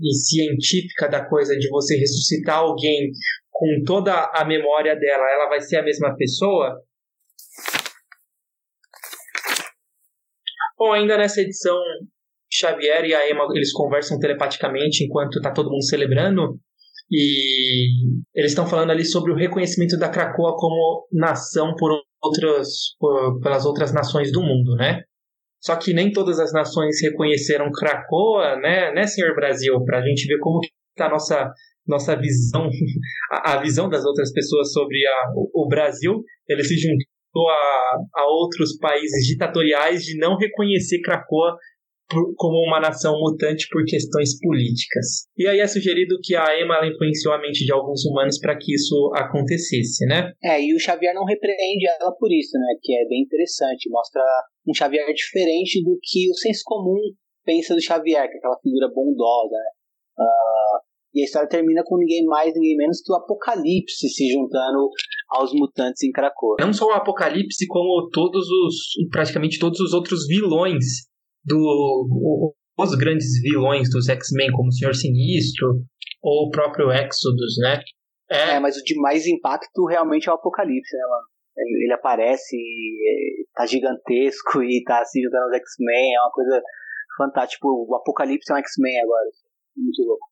e científica da coisa de você ressuscitar alguém com toda a memória dela, ela vai ser a mesma pessoa? Bom, ainda nessa edição Xavier e a Emma eles conversam telepaticamente enquanto está todo mundo celebrando e eles estão falando ali sobre o reconhecimento da Krakoa como nação por outras pelas outras nações do mundo, né? Só que nem todas as nações reconheceram Krakoa, né, né, senhor Brasil, para a gente ver como está a nossa nossa visão, [LAUGHS] a, visão das outras pessoas sobre a, o, Brasil. Ele se juntou a, a outros países ditatoriais de não reconhecer Krakoa como uma nação mutante por questões políticas. E aí é sugerido que a Emma influenciou a mente de alguns humanos para que isso acontecesse, né? É, e o Xavier não repreende ela por isso, né? Que é bem interessante, mostra um Xavier diferente do que o senso comum pensa do Xavier, que é aquela figura bondosa, né? Uh, e a história termina com ninguém mais, ninguém menos que o Apocalipse se juntando aos mutantes em Krakow. Não só o Apocalipse, como todos os, praticamente todos os outros vilões do o, os grandes vilões dos X-Men, como o Senhor Sinistro ou o próprio Exodus, né? É... é, mas o de mais impacto realmente é o Apocalipse, né, mano? Ele, ele aparece, tá gigantesco e tá se juntando aos X-Men, é uma coisa fantástica. Tipo, o Apocalipse é um X-Men agora. Muito louco.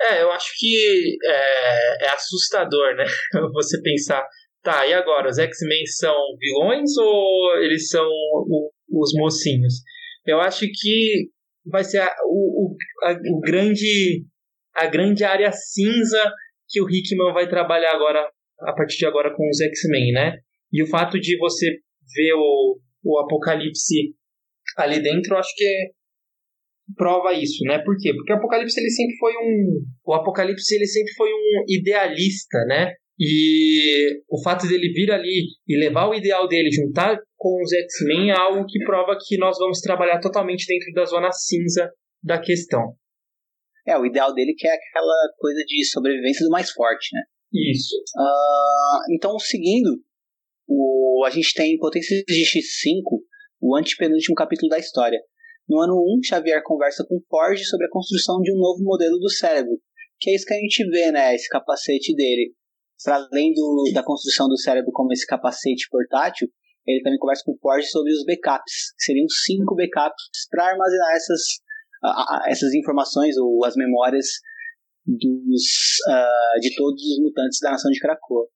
É, eu acho que é, é assustador, né? [LAUGHS] Você pensar, tá, e agora? Os X-Men são vilões ou eles são o, os mocinhos? Eu acho que vai ser a, o, a, o grande, a grande área cinza que o Hickman vai trabalhar agora, a partir de agora com os X-Men, né? E o fato de você ver o, o Apocalipse ali dentro, eu acho que prova isso, né? Por quê? Porque o Apocalipse ele sempre foi um o Apocalipse ele sempre foi um idealista, né? E o fato dele vir ali e levar o ideal dele, juntar com os X-Men, é algo que prova que nós vamos trabalhar totalmente dentro da zona cinza da questão. É, o ideal dele que é aquela coisa de sobrevivência do mais forte, né? Isso. Uh, então, seguindo, o, a gente tem Potência de X5, o antepenúltimo capítulo da história. No ano 1, Xavier conversa com Forge sobre a construção de um novo modelo do cérebro, que é isso que a gente vê, né? Esse capacete dele para além do, da construção do cérebro como esse capacete portátil, ele também conversa com o Forge sobre os backups. Seriam cinco backups para armazenar essas, essas informações ou as memórias dos, uh, de todos os mutantes da nação de Krakoa.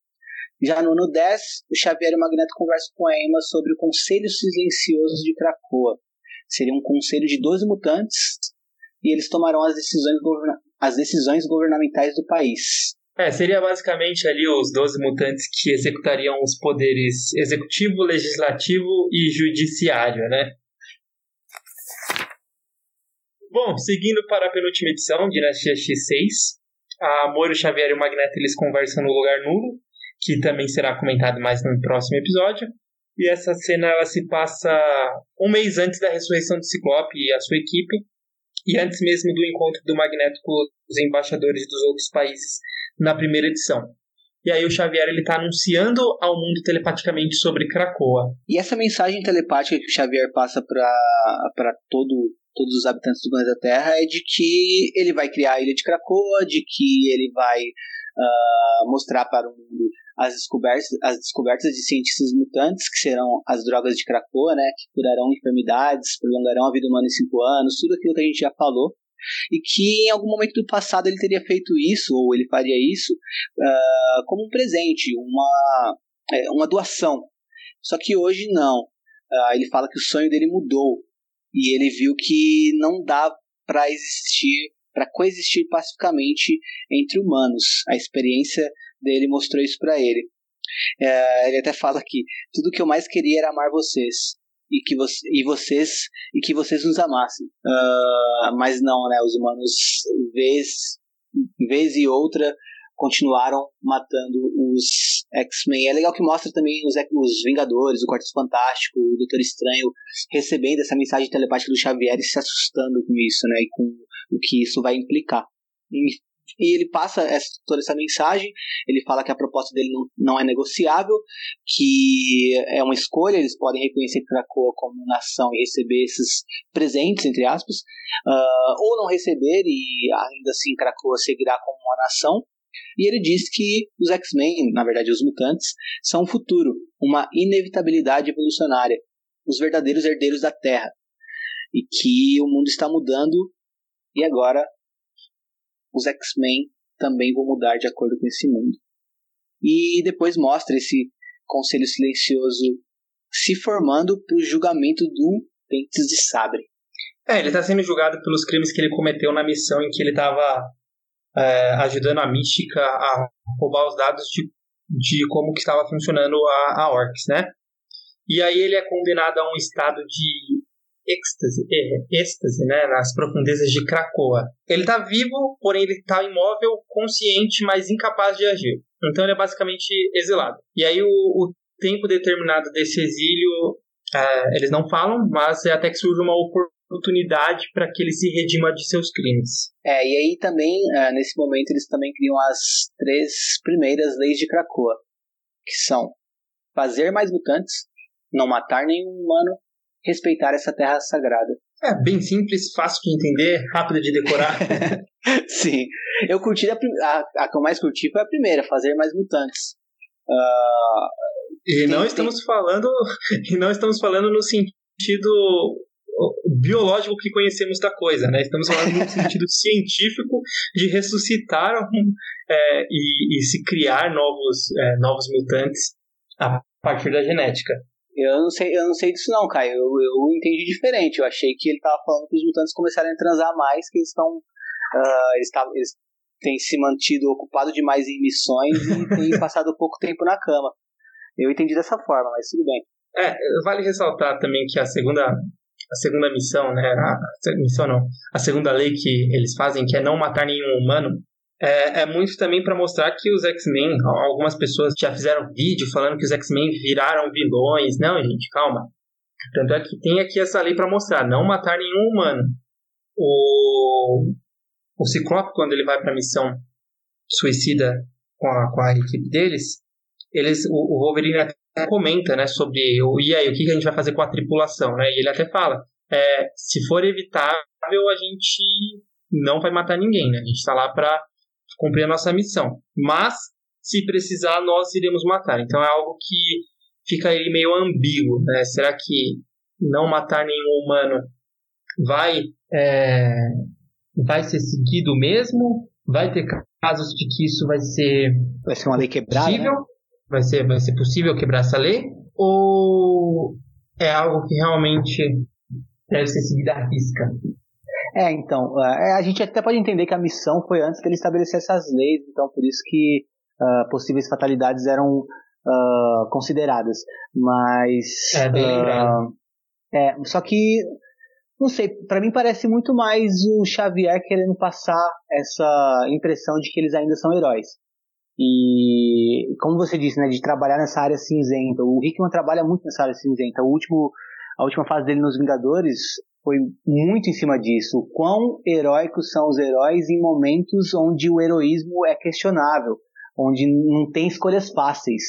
Já no ano 10, o Xavier e o Magneto conversam com a Emma sobre o Conselho Silencioso de Krakoa. Seria um conselho de 12 mutantes e eles tomarão as decisões, as decisões governamentais do país. É, seria basicamente ali os 12 mutantes que executariam os poderes executivo, legislativo e judiciário, né? Bom, seguindo para a penúltima edição, Dinastia X6, a Moro Xavier e o Magneto eles conversam no lugar nulo, que também será comentado mais no próximo episódio. E essa cena ela se passa um mês antes da ressurreição do Ciclope e a sua equipe, e antes mesmo do encontro do Magneto com os embaixadores dos outros países na primeira edição. E aí o Xavier ele está anunciando ao mundo telepaticamente sobre Krakoa. E essa mensagem telepática que o Xavier passa para todo todos os habitantes do planeta Terra é de que ele vai criar a ilha de Krakoa, de que ele vai uh, mostrar para o mundo as descobertas, as descobertas de cientistas mutantes, que serão as drogas de Krakoa, né, que curarão enfermidades, prolongarão a vida humana em cinco anos, tudo aquilo que a gente já falou, e que em algum momento do passado ele teria feito isso, ou ele faria isso, uh, como um presente, uma, é, uma doação. Só que hoje não. Uh, ele fala que o sonho dele mudou, e ele viu que não dá para existir, para coexistir pacificamente entre humanos. A experiência dele mostrou isso para ele. É, ele até fala que tudo que eu mais queria era amar vocês e que você, e vocês e que vocês nos amassem. Uh, mas não, né? Os humanos vez vez e outra continuaram matando os X-Men. É legal que mostra também os, os Vingadores, o Quarteto Fantástico, o Doutor Estranho recebendo essa mensagem telepática do Xavier e se assustando com isso, né? E com o que isso vai implicar. E ele passa essa, toda essa mensagem. Ele fala que a proposta dele não, não é negociável, que é uma escolha, eles podem reconhecer Krakoa como nação e receber esses presentes, entre aspas, uh, ou não receber e ainda assim Krakoa seguirá como uma nação. E ele diz que os X-Men, na verdade os mutantes, são o futuro, uma inevitabilidade evolucionária, os verdadeiros herdeiros da Terra. E que o mundo está mudando e agora os X-Men também vão mudar de acordo com esse mundo. E depois mostra esse conselho silencioso se formando para o julgamento do Dentes de Sabre. É, ele está sendo julgado pelos crimes que ele cometeu na missão em que ele estava é, ajudando a Mística a roubar os dados de, de como que estava funcionando a, a Orcs, né? E aí ele é condenado a um estado de êxtase, é, êxtase né, nas profundezas de Krakoa. Ele está vivo, porém ele está imóvel, consciente, mas incapaz de agir. Então ele é basicamente exilado. E aí o, o tempo determinado desse exílio, é, eles não falam, mas é até que surge uma oportunidade para que ele se redima de seus crimes. É, e aí também, é, nesse momento, eles também criam as três primeiras leis de Krakoa, que são fazer mais mutantes, não matar nenhum humano, respeitar essa terra sagrada. É bem simples, fácil de entender, rápido de decorar. [LAUGHS] Sim. Eu curti a, a, a, que eu mais curti foi a primeira, fazer mais mutantes. Uh, e não tem, estamos tem... falando, [LAUGHS] e não estamos falando no sentido biológico que conhecemos da coisa, né? Estamos falando no sentido [LAUGHS] científico de ressuscitar é, e, e, se criar novos, é, novos mutantes a partir da genética. Eu não sei, eu não sei disso não, Caio. Eu, eu entendi diferente. Eu achei que ele tava falando que os mutantes começaram a transar mais, que eles estão. Uh, eles, eles têm se mantido ocupados demais em missões e [LAUGHS] têm passado pouco tempo na cama. Eu entendi dessa forma, mas tudo bem. É, vale ressaltar também que a segunda, a segunda missão, né? A missão não. A segunda lei que eles fazem, que é não matar nenhum humano, é, é muito também para mostrar que os X-Men, algumas pessoas já fizeram vídeo falando que os X-Men viraram vilões. Não, gente, calma. Tanto é que tem aqui essa lei para mostrar, não matar nenhum humano. O, o Ciclope, quando ele vai para a missão suicida com a, com a equipe deles, eles, o, o Wolverine até comenta, né, sobre o, e aí, o que a gente vai fazer com a tripulação, né, e ele até fala, é, se for evitável, a gente não vai matar ninguém, né, a gente está lá para cumprir a nossa missão. Mas, se precisar, nós iremos matar. Então é algo que fica aí meio ambíguo. Né? Será que não matar nenhum humano vai, é, vai ser seguido mesmo? Vai ter casos de que isso vai ser. Vai ser uma lei quebrada? Possível? Né? Vai, ser, vai ser possível quebrar essa lei? Ou é algo que realmente deve ser seguido à risca? É, então, é, a gente até pode entender que a missão foi antes que ele estabelecesse as leis, então por isso que uh, possíveis fatalidades eram uh, consideradas. Mas. É, bem lembrado. É, só que, não sei, para mim parece muito mais o Xavier querendo passar essa impressão de que eles ainda são heróis. E, como você disse, né, de trabalhar nessa área cinzenta. O Hickman trabalha muito nessa área cinzenta. O último, a última fase dele nos Vingadores foi muito em cima disso. Quão heróicos são os heróis em momentos onde o heroísmo é questionável, onde não tem escolhas fáceis.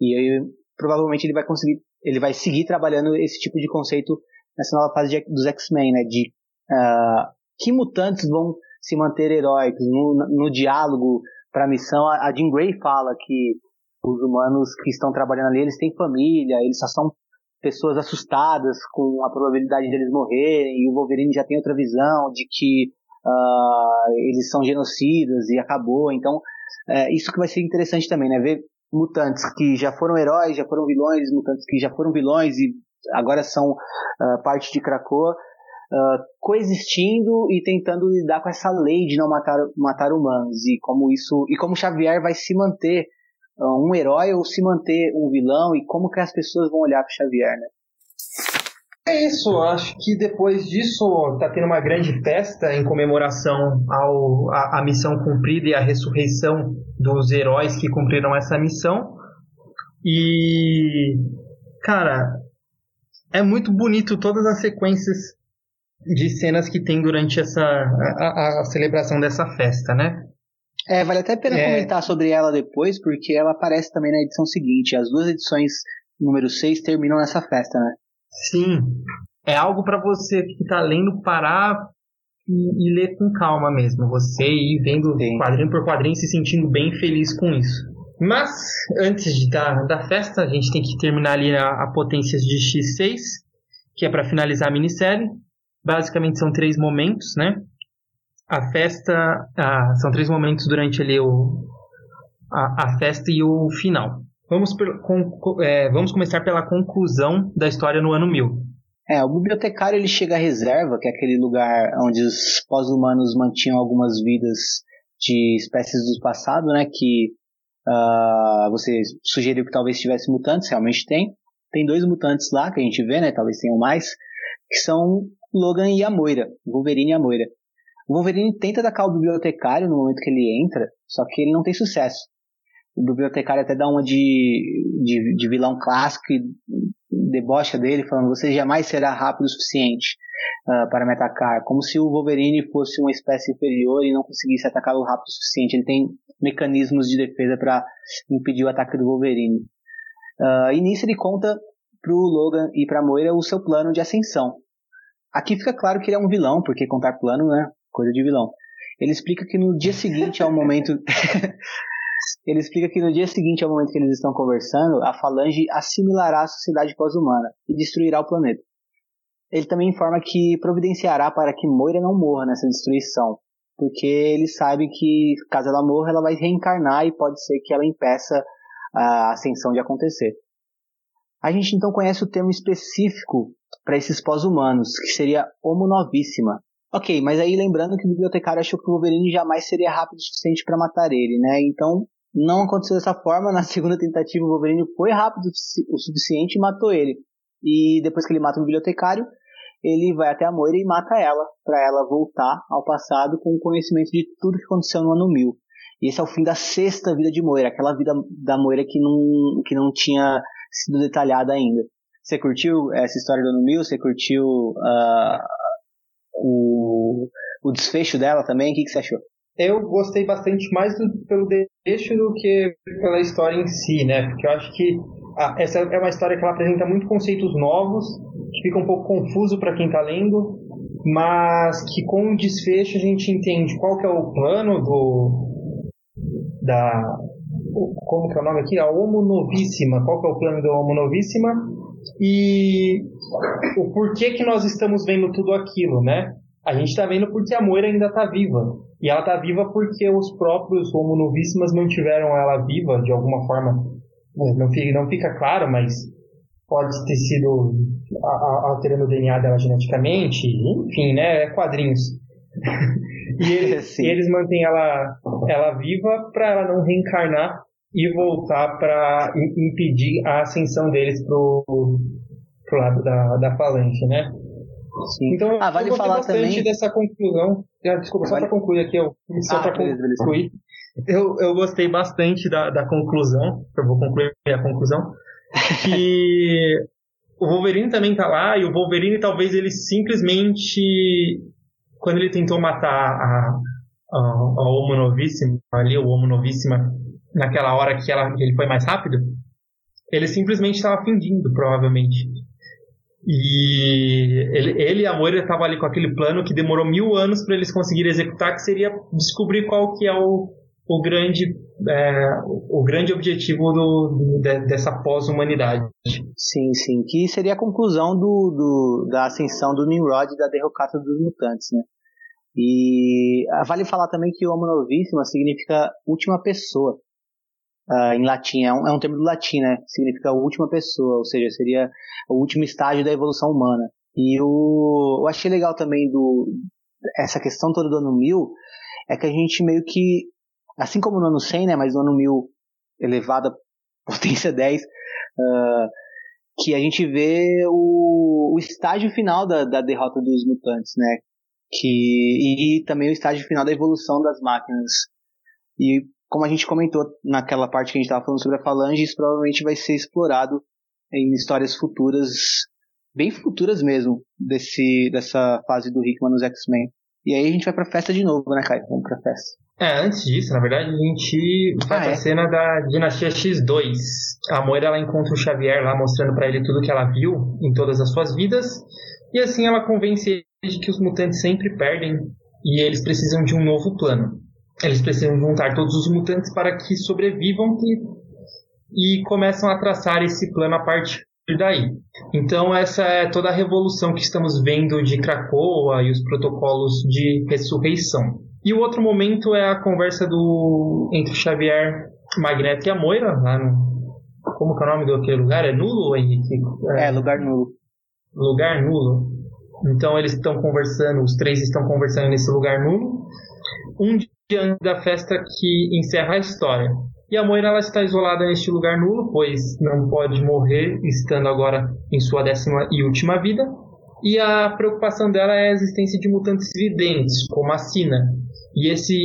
E aí, provavelmente ele vai conseguir, ele vai seguir trabalhando esse tipo de conceito nessa nova fase de, dos X-Men, né? De uh, que mutantes vão se manter heróicos no, no diálogo para a missão. A Jean Grey fala que os humanos que estão trabalhando ali, eles têm família, eles só são pessoas assustadas com a probabilidade deles morrerem, e o Wolverine já tem outra visão de que uh, eles são genocidas e acabou. Então, é, isso que vai ser interessante também, né? Ver mutantes que já foram heróis, já foram vilões, mutantes que já foram vilões e agora são uh, parte de Krakoa, uh, coexistindo e tentando lidar com essa lei de não matar, matar humanos e como isso e como Xavier vai se manter um herói ou se manter um vilão e como que as pessoas vão olhar para Xavier, né? É isso, acho que depois disso tá tendo uma grande festa em comemoração ao, a, a missão cumprida e a ressurreição dos heróis que cumpriram essa missão. E, cara, é muito bonito todas as sequências de cenas que tem durante essa a, a, a celebração dessa festa, né? É, vale até a pena é... comentar sobre ela depois, porque ela aparece também na edição seguinte. As duas edições número 6 terminam nessa festa, né? Sim. É algo para você que está lendo parar e, e, ler com calma mesmo. Você ir vendo Sim. quadrinho por quadrinho se sentindo bem feliz com isso. Mas, antes de da, da festa, a gente tem que terminar ali a, a potências de X6, que é para finalizar a minissérie. Basicamente são três momentos, né? A festa. São três momentos durante ali o, a, a festa e o final. Vamos, com, é, vamos começar pela conclusão da história no ano 1000. É, o bibliotecário ele chega à reserva, que é aquele lugar onde os pós-humanos mantinham algumas vidas de espécies do passado, né? Que uh, você sugeriu que talvez tivesse mutantes, realmente tem. Tem dois mutantes lá que a gente vê, né? Talvez tenham mais, que são Logan e a Moira, Wolverine e a Moira. O Wolverine tenta atacar o bibliotecário no momento que ele entra, só que ele não tem sucesso o bibliotecário até dá uma de, de, de vilão clássico e debocha dele, falando: Você jamais será rápido o suficiente uh, para me atacar. Como se o Wolverine fosse uma espécie inferior e não conseguisse atacá-lo rápido o suficiente. Ele tem mecanismos de defesa para impedir o ataque do Wolverine. Uh, e nisso ele conta para o Logan e para Moira o seu plano de ascensão. Aqui fica claro que ele é um vilão, porque contar plano, né? Coisa de vilão. Ele explica que no dia seguinte ao momento [LAUGHS] Ele explica que no dia seguinte ao momento que eles estão conversando, a Falange assimilará a sociedade pós-humana e destruirá o planeta. Ele também informa que providenciará para que Moira não morra nessa destruição, porque ele sabe que caso ela morra, ela vai reencarnar e pode ser que ela impeça a ascensão de acontecer. A gente então conhece o termo específico para esses pós-humanos, que seria Homo Novíssima. Ok, mas aí lembrando que o bibliotecário achou que o Wolverine jamais seria rápido o suficiente para matar ele, né? Então não aconteceu dessa forma. [LAUGHS] Na segunda tentativa, o Wolverine foi rápido o suficiente e matou ele. E depois que ele mata o bibliotecário, ele vai até a Moira e mata ela, para ela voltar ao passado com o conhecimento de tudo que aconteceu no ano 1000. E esse é o fim da sexta vida de Moira, aquela vida da Moira que não, que não tinha sido detalhada ainda. Você curtiu essa história do ano 1000? Você curtiu uh, o, o desfecho dela também? O que, que você achou? eu gostei bastante mais do, pelo deixo do que pela história em si, né? Porque eu acho que essa é uma história que ela apresenta muito conceitos novos, que fica um pouco confuso para quem está lendo, mas que com o desfecho a gente entende qual que é o plano do da como que é o nome aqui? A Homo Novíssima. Qual que é o plano da Homo Novíssima? E o porquê que nós estamos vendo tudo aquilo, né? A gente está vendo porque a Moira ainda está viva. E ela está viva porque os próprios Homo Novíssimas mantiveram ela viva de alguma forma. Não fica, não fica claro, mas pode ter sido alterando o DNA dela geneticamente, enfim, né? É quadrinhos. [LAUGHS] e, eles, [LAUGHS] e eles mantêm ela, ela viva para ela não reencarnar e voltar para impedir a ascensão deles pro, pro lado da, da falange, né? Sim. Então, ah, vale eu falar bastante também... dessa conclusão. Ah, desculpa, só para concluir aqui, eu, só ah, para concluir. Eu, eu gostei bastante da, da conclusão, eu vou concluir a conclusão, [LAUGHS] que o Wolverine também tá lá, e o Wolverine talvez ele simplesmente, quando ele tentou matar a, a, a Homo Novíssima, ali, o Homo Novíssima, naquela hora que, ela, ele foi mais rápido, ele simplesmente estava fingindo, provavelmente. E ele, ele e a Moira estavam ali com aquele plano que demorou mil anos para eles conseguirem executar, que seria descobrir qual que é o, o grande, é, o grande objetivo do, de, dessa pós-humanidade. Sim, sim. Que seria a conclusão do, do, da ascensão do Nimrod e da derrocata dos mutantes, né? E ah, vale falar também que Homo Novissima significa última pessoa. Uh, em latim, é um, é um termo do latim, né? Significa última pessoa, ou seja, seria o último estágio da evolução humana. E o, eu achei legal também do essa questão toda do ano 1000 é que a gente meio que, assim como no ano 100, né? Mas no ano 1000 elevado a [LAUGHS] potência 10, uh, ah, que a gente vê o, o estágio final da, da derrota dos mutantes, né? que e também o estágio final da evolução das máquinas. E como a gente comentou naquela parte que a gente estava falando sobre a Falange, isso provavelmente vai ser explorado em histórias futuras, bem futuras mesmo, desse, dessa fase do Hickman nos X-Men. E aí a gente vai pra festa de novo, né, Caio? Vamos pra festa. É, antes disso, na verdade, a gente vai ah, é? cena da Dinastia X2. A Moira, ela encontra o Xavier lá, mostrando para ele tudo que ela viu em todas as suas vidas. E assim ela convence de que os mutantes sempre perdem e eles precisam de um novo plano. Eles precisam juntar todos os mutantes para que sobrevivam e, e começam a traçar esse plano a partir daí. Então essa é toda a revolução que estamos vendo de Krakoa e os protocolos de ressurreição. E o outro momento é a conversa do entre Xavier, Magneto e a Moira, lá no como que é o nome do aquele lugar? É nulo, Henrique? É, é lugar nulo. Lugar nulo. Então eles estão conversando, os três estão conversando nesse lugar nulo. Um dia antes da festa que encerra a história. E a Moira ela está isolada neste lugar nulo, pois não pode morrer, estando agora em sua décima e última vida. E a preocupação dela é a existência de mutantes videntes, como a Sina. E esse,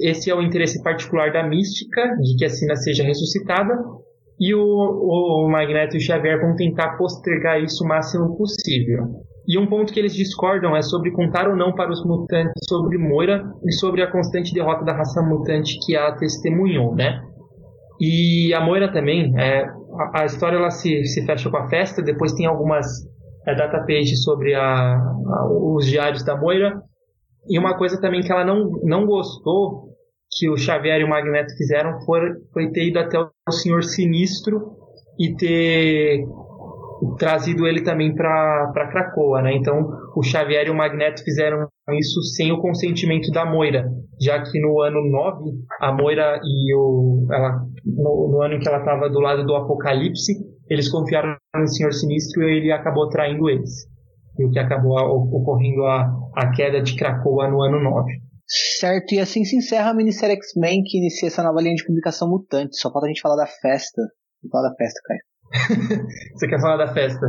esse é o interesse particular da mística, de que a Sina seja ressuscitada. E o, o Magneto e o Xavier vão tentar postergar isso o máximo possível. E um ponto que eles discordam é sobre contar ou não para os mutantes sobre Moira e sobre a constante derrota da raça mutante que a testemunhou, né? E a Moira também, é, a, a, história ela se, se fecha com a festa, depois tem algumas é, data pages sobre a, a, os diários da Moira. E uma coisa também que ela não, não gostou que o Xavier e o Magneto fizeram foi, foi ter ido até o Senhor Sinistro e ter trazido ele também para Cracoa, né? Então o Xavier e o Magneto fizeram isso sem o consentimento da Moira, já que no ano 9 a Moira e o ela no, no ano em que ela estava do lado do Apocalipse, eles confiaram no Senhor Sinistro e ele acabou traindo eles. E o que acabou ocorrendo a, a queda de Cracoa no ano 9. Certo, e assim se encerra a minissérie X-Men que inicia essa nova linha de publicação mutante. Só falta a gente falar da festa. Falar da festa, Caio. [LAUGHS] você quer falar da festa?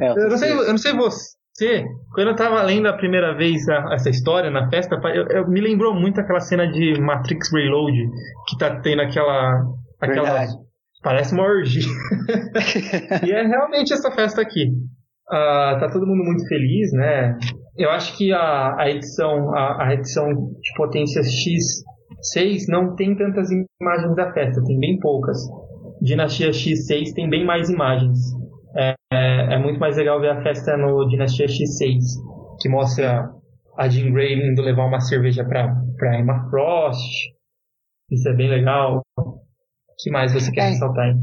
É, eu, não sei, eu não sei você, quando eu tava lendo a primeira vez a, essa história na festa, eu, eu, me lembrou muito aquela cena de Matrix Reload, que tá tendo aquela. aquela Verdade. Parece uma orgia. [LAUGHS] e é realmente essa festa aqui. Uh, tá todo mundo muito feliz, né? Eu acho que a, a edição a, a edição de potência X6 não tem tantas imagens da festa, tem bem poucas. Dinastia X6 tem bem mais imagens. É, é, é, muito mais legal ver a festa no Dinastia X6, que mostra a Jean Grey indo levar uma cerveja pra, pra Emma Frost. Isso é bem legal. O que mais você quer é, ressaltar?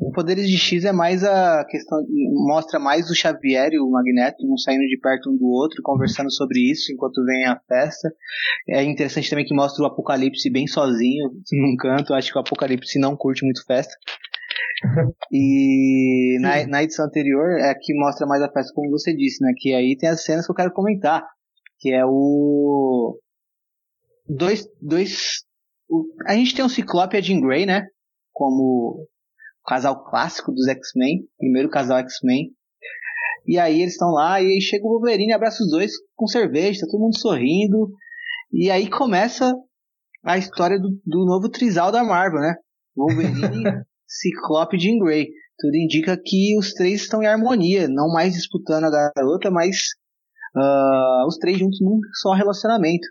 O Poderes de X é mais a questão. Mostra mais o Xavier e o Magneto um saindo de perto um do outro, conversando sobre isso enquanto vem a festa. É interessante também que mostra o Apocalipse bem sozinho, [LAUGHS] num canto. Acho que o Apocalipse não curte muito festa. [LAUGHS] e na, na, edição anterior é que mostra mais a festa, como você disse, né? Que aí tem as cenas que eu quero comentar. Que é o. Dois. dois o... A gente tem o Ciclope e a Jean Grey, né? Como casal clássico dos X-Men, primeiro casal X-Men. E aí eles estão lá, e aí chega o Wolverine, abraça os dois com cerveja, tá todo mundo sorrindo. E aí começa a história do, do novo trisal da Marvel, né? Wolverine, [LAUGHS] Ciclope e Jean Grey. Tudo indica que os três estão em harmonia, não mais disputando a garota, mas uh, os três juntos num só relacionamento.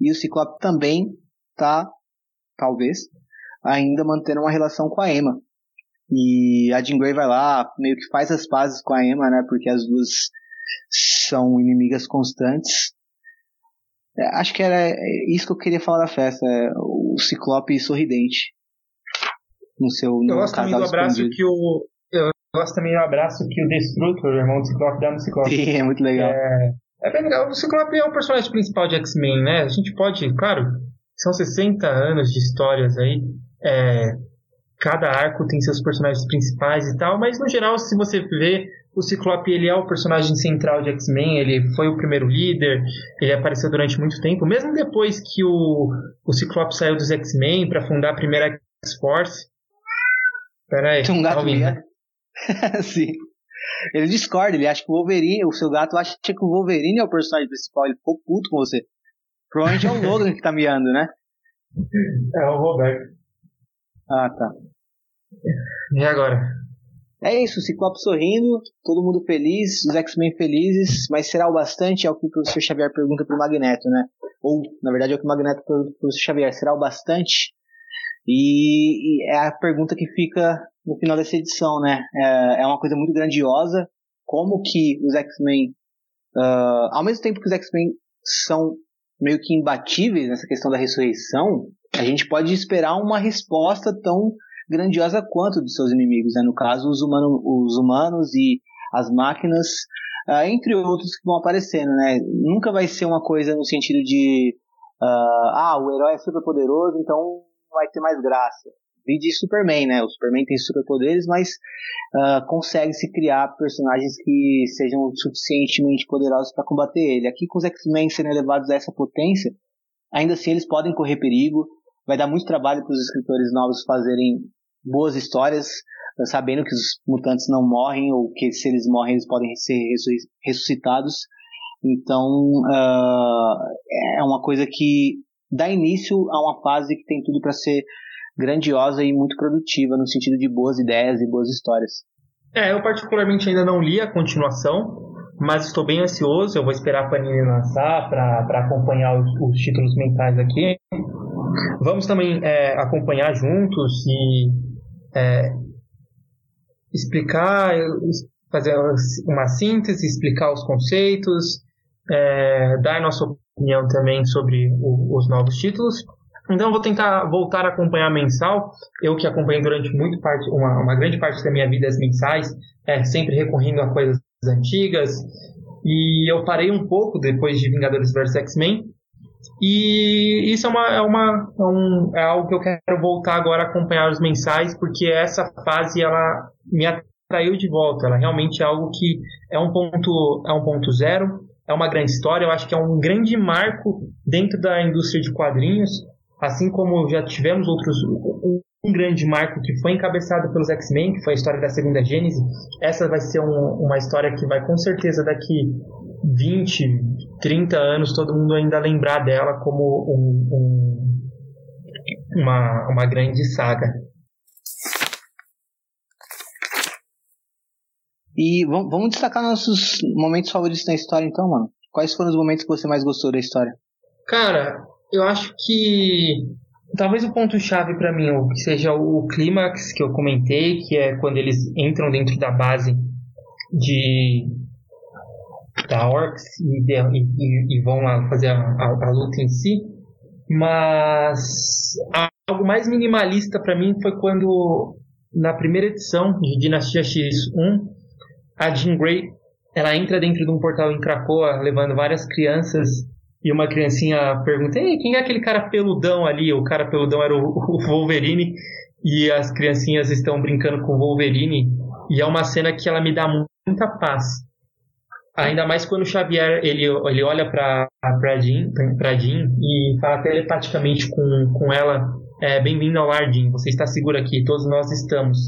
E o Ciclope também tá, talvez, ainda mantendo uma relação com a Emma. E a Jean Grey vai lá, meio que faz as pazes com a Emma, né? Porque as duas são inimigas constantes. É, acho que era isso que eu queria falar da festa. É, o Ciclope sorridente. No seu no Eu gosto também do abraço escondido. que o. Eu gosto também do abraço que o Destructor, o irmão do Ciclope, dá no Ciclope. Sim, é muito legal. É, é bem legal. O Ciclope é o personagem principal de X-Men, né? A gente pode, claro, são 60 anos de histórias aí. É, cada arco tem seus personagens principais e tal, mas no geral, se você vê, o Ciclope ele é o personagem central de X-Men, ele foi o primeiro líder, ele apareceu durante muito tempo, mesmo depois que o, o Ciclope saiu dos X-Men para fundar a primeira X-Force. Pera aí, Tem um tá gato né? miando. [LAUGHS] Sim. Ele discorda, ele acha que o Wolverine, o seu gato acha que o Wolverine é o personagem principal, ele ficou puto com você. Provavelmente é o [LAUGHS] Logan que tá miando, né? É o Roberto. Ah, tá. E agora? É isso, o Ciclope sorrindo, todo mundo feliz, os X-Men felizes, mas será o bastante? É o que o professor Xavier pergunta pro Magneto, né? Ou, na verdade, é o que o Magneto pergunta pro professor Xavier, será o bastante? E, e é a pergunta que fica no final dessa edição, né? É, é uma coisa muito grandiosa, como que os X-Men, ah, ao mesmo tempo que os X-Men são meio que imbatíveis nessa questão da ressurreição, a gente pode esperar uma resposta tão grandiosa quanto dos seus inimigos, né? no caso os, humano, os humanos e as máquinas, ah, entre outros que vão aparecendo, né? Nunca vai ser uma coisa no sentido de ah, ah, o herói é super poderoso, então vai ter mais graça. Vi de Superman, né? O Superman tem superpoderes, mas ah, consegue se criar personagens que sejam suficientemente poderosos para combater ele. Aqui com os X-Men sendo elevados a essa potência, ainda assim eles podem correr perigo. Vai dar muito trabalho para os escritores novos fazerem boas histórias, sabendo que os mutantes não morrem ou que se eles morrem eles podem ser ressu- ressuscitados. Então ah, é uma coisa que dá início a uma fase que tem tudo para ser grandiosa e muito produtiva no sentido de boas ideias e boas histórias. É, eu particularmente ainda não li a continuação, mas estou bem ansioso. Eu vou esperar a Panini lançar para acompanhar os, os títulos mensais aqui. Vamos também é, acompanhar juntos e é, explicar, fazer uma síntese, explicar os conceitos, é, dar nossa opinião também sobre o- os novos títulos. Então vou tentar voltar a acompanhar mensal. Eu que acompanhei durante muito parte, uma, uma grande parte da minha vida as mensais, é, sempre recorrendo a coisas antigas. E eu parei um pouco depois de Vingadores vs X-Men. E isso é, uma, é, uma, é, um, é algo que eu quero voltar agora a acompanhar os mensais, porque essa fase ela me atraiu de volta. Ela realmente é algo que é um ponto, é um ponto zero, é uma grande história. Eu acho que é um grande marco dentro da indústria de quadrinhos, assim como já tivemos outros um, grande marco que foi encabeçado pelos X-Men, que foi a história da segunda Gênese. Essa vai ser um, uma história que vai com certeza daqui 20, 30 anos todo mundo ainda lembrar dela como um, um, uma, uma grande saga. E vamos, destacar nossos momentos favoritos na história então, mano. Quais foram os momentos que você mais gostou da história? Cara, eu acho que talvez o ponto chave para mim seja o clímax que eu comentei, que é quando eles entram dentro da base de da Orcs e, e- e vão lá fazer a, a- a luta em si. Mas algo mais minimalista para mim foi quando na primeira edição de Dinastia X1 a Jean Grey ela entra dentro de um portal em Krakoa levando várias crianças e uma criancinha pergunta: Ei, quem é aquele cara peludão ali? O cara peludão era o, o Wolverine e as criancinhas estão brincando com o Wolverine e é uma cena que ela me dá mu- muita paz. Ainda mais quando o Xavier ele, ele olha para pra Jean, pra Jean e fala telepaticamente com, com ela: é, Bem-vindo ao lar, Jean. Você está segura aqui, todos nós estamos.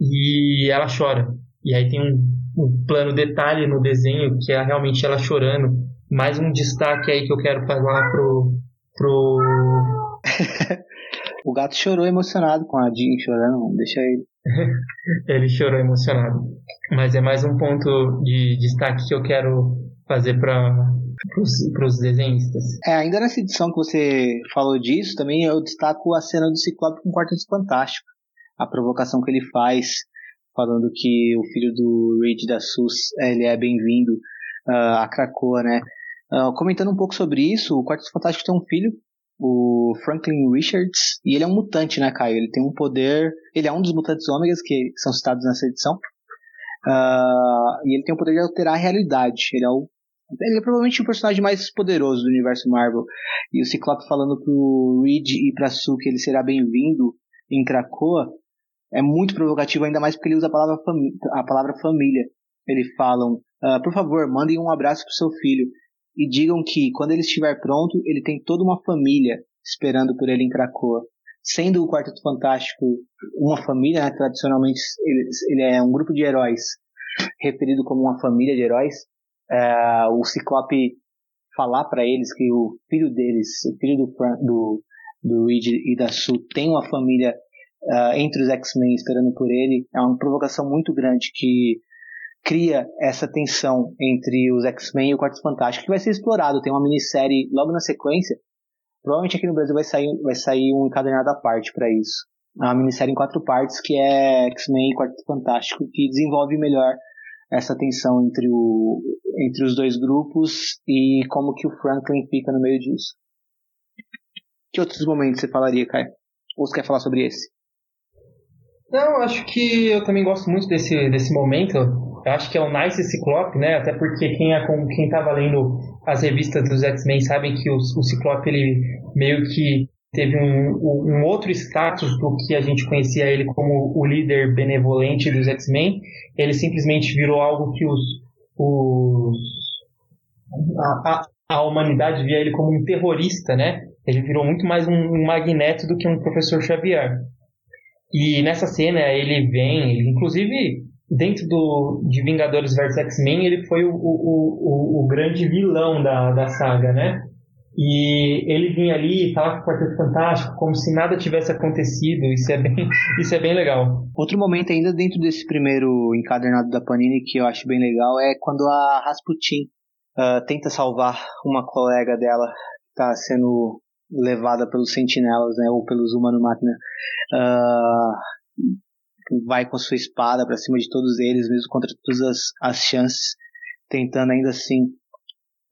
E ela chora. E aí tem um, um plano detalhe no desenho que é realmente ela chorando. Mais um destaque aí que eu quero falar pro. pro [LAUGHS] O gato chorou emocionado com a Jean chorando. Deixa ele. [LAUGHS] ele chorou emocionado. Mas é mais um ponto de destaque que eu quero fazer para os desenhistas. É, ainda nessa edição que você falou disso, também eu destaco a cena do Ciclope com o Quarteto Fantástico. A provocação que ele faz, falando que o filho do Reed da SUS, ele é bem-vindo ah, a Krakoa, né? Ah, comentando um pouco sobre isso, o Quarteto Fantástico tem um filho, o Franklin Richards, e ele é um mutante, né, Caio? Ele tem um poder. Ele é um dos mutantes ômegas que são citados nessa edição. Uh, e ele tem o poder de alterar a realidade. Ele é o ele é provavelmente o personagem mais poderoso do universo Marvel. E o Ciclope falando pro Reed e pra Sue que ele será bem-vindo em Krakoa é muito provocativo, ainda mais porque ele usa a palavra, a palavra família. Eles falam, uh, por favor, mandem um abraço pro seu filho e digam que, quando ele estiver pronto, ele tem toda uma família esperando por ele em Krakoa. Sendo o Quarteto Fantástico uma família, né, tradicionalmente ele, ele, é um grupo de heróis referido como uma família de heróis, é, o Ciclope falar para eles que o filho deles, o filho do, do, do Reed e da Sue, tem uma família uh, entre os X-Men esperando por ele, é uma provocação muito grande que cria essa tensão entre os X-Men e o Quarto Fantástico, que vai ser explorado. Tem uma minissérie logo na sequência. Provavelmente aqui no Brasil vai sair, vai sair um encadernado à parte para isso. É uma minissérie em quatro partes que é X-Men e Quarto Fantástico, que desenvolve melhor essa tensão entre, o, entre os dois grupos e como que o Franklin fica no meio disso. Que outros momentos você falaria, Kai? Ou você quer falar sobre esse? Não, acho que eu também gosto muito desse, desse momento. Eu acho que é o Nice Ciclope, né? Até porque quem, é, quem tava lendo as revistas dos X-Men sabem que o, o Ciclope, ele meio que teve um, um outro status do que a gente conhecia ele como o líder benevolente dos X-Men. Ele simplesmente virou algo que os, os a, a, a, humanidade via ele como um terrorista, né? Ele virou muito mais um, um magneto do que um professor Xavier. E nessa cena ele vem, ele, inclusive dentro do, de Vingadores vs X-Men, ele foi o, o, o, o, grande vilão da, da saga, né? E ele vinha ali e falava com o Quarteto Fantástico como se nada tivesse acontecido. Isso é bem, [LAUGHS] isso é bem legal. Outro momento ainda dentro desse primeiro encadernado da Panini que eu acho bem legal é quando a Rasputin uh, tenta salvar uma colega dela que está sendo levada pelos sentinelas, né, ou pelos humano-máquina. Uh, vai com a sua espada para cima de todos eles, mesmo contra todas as, as chances, tentando ainda assim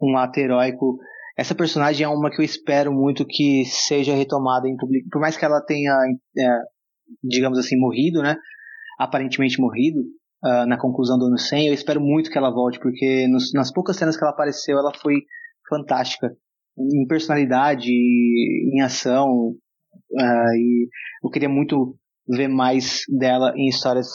um ato heróico essa personagem é uma que eu espero muito que seja retomada em público. Por mais que ela tenha, é, digamos assim, morrido, né? Aparentemente morrido uh, na conclusão do ano 100, eu espero muito que ela volte, porque nos, nas poucas cenas que ela apareceu, ela foi fantástica. Em personalidade, em ação. Uh, e eu queria muito ver mais dela em histórias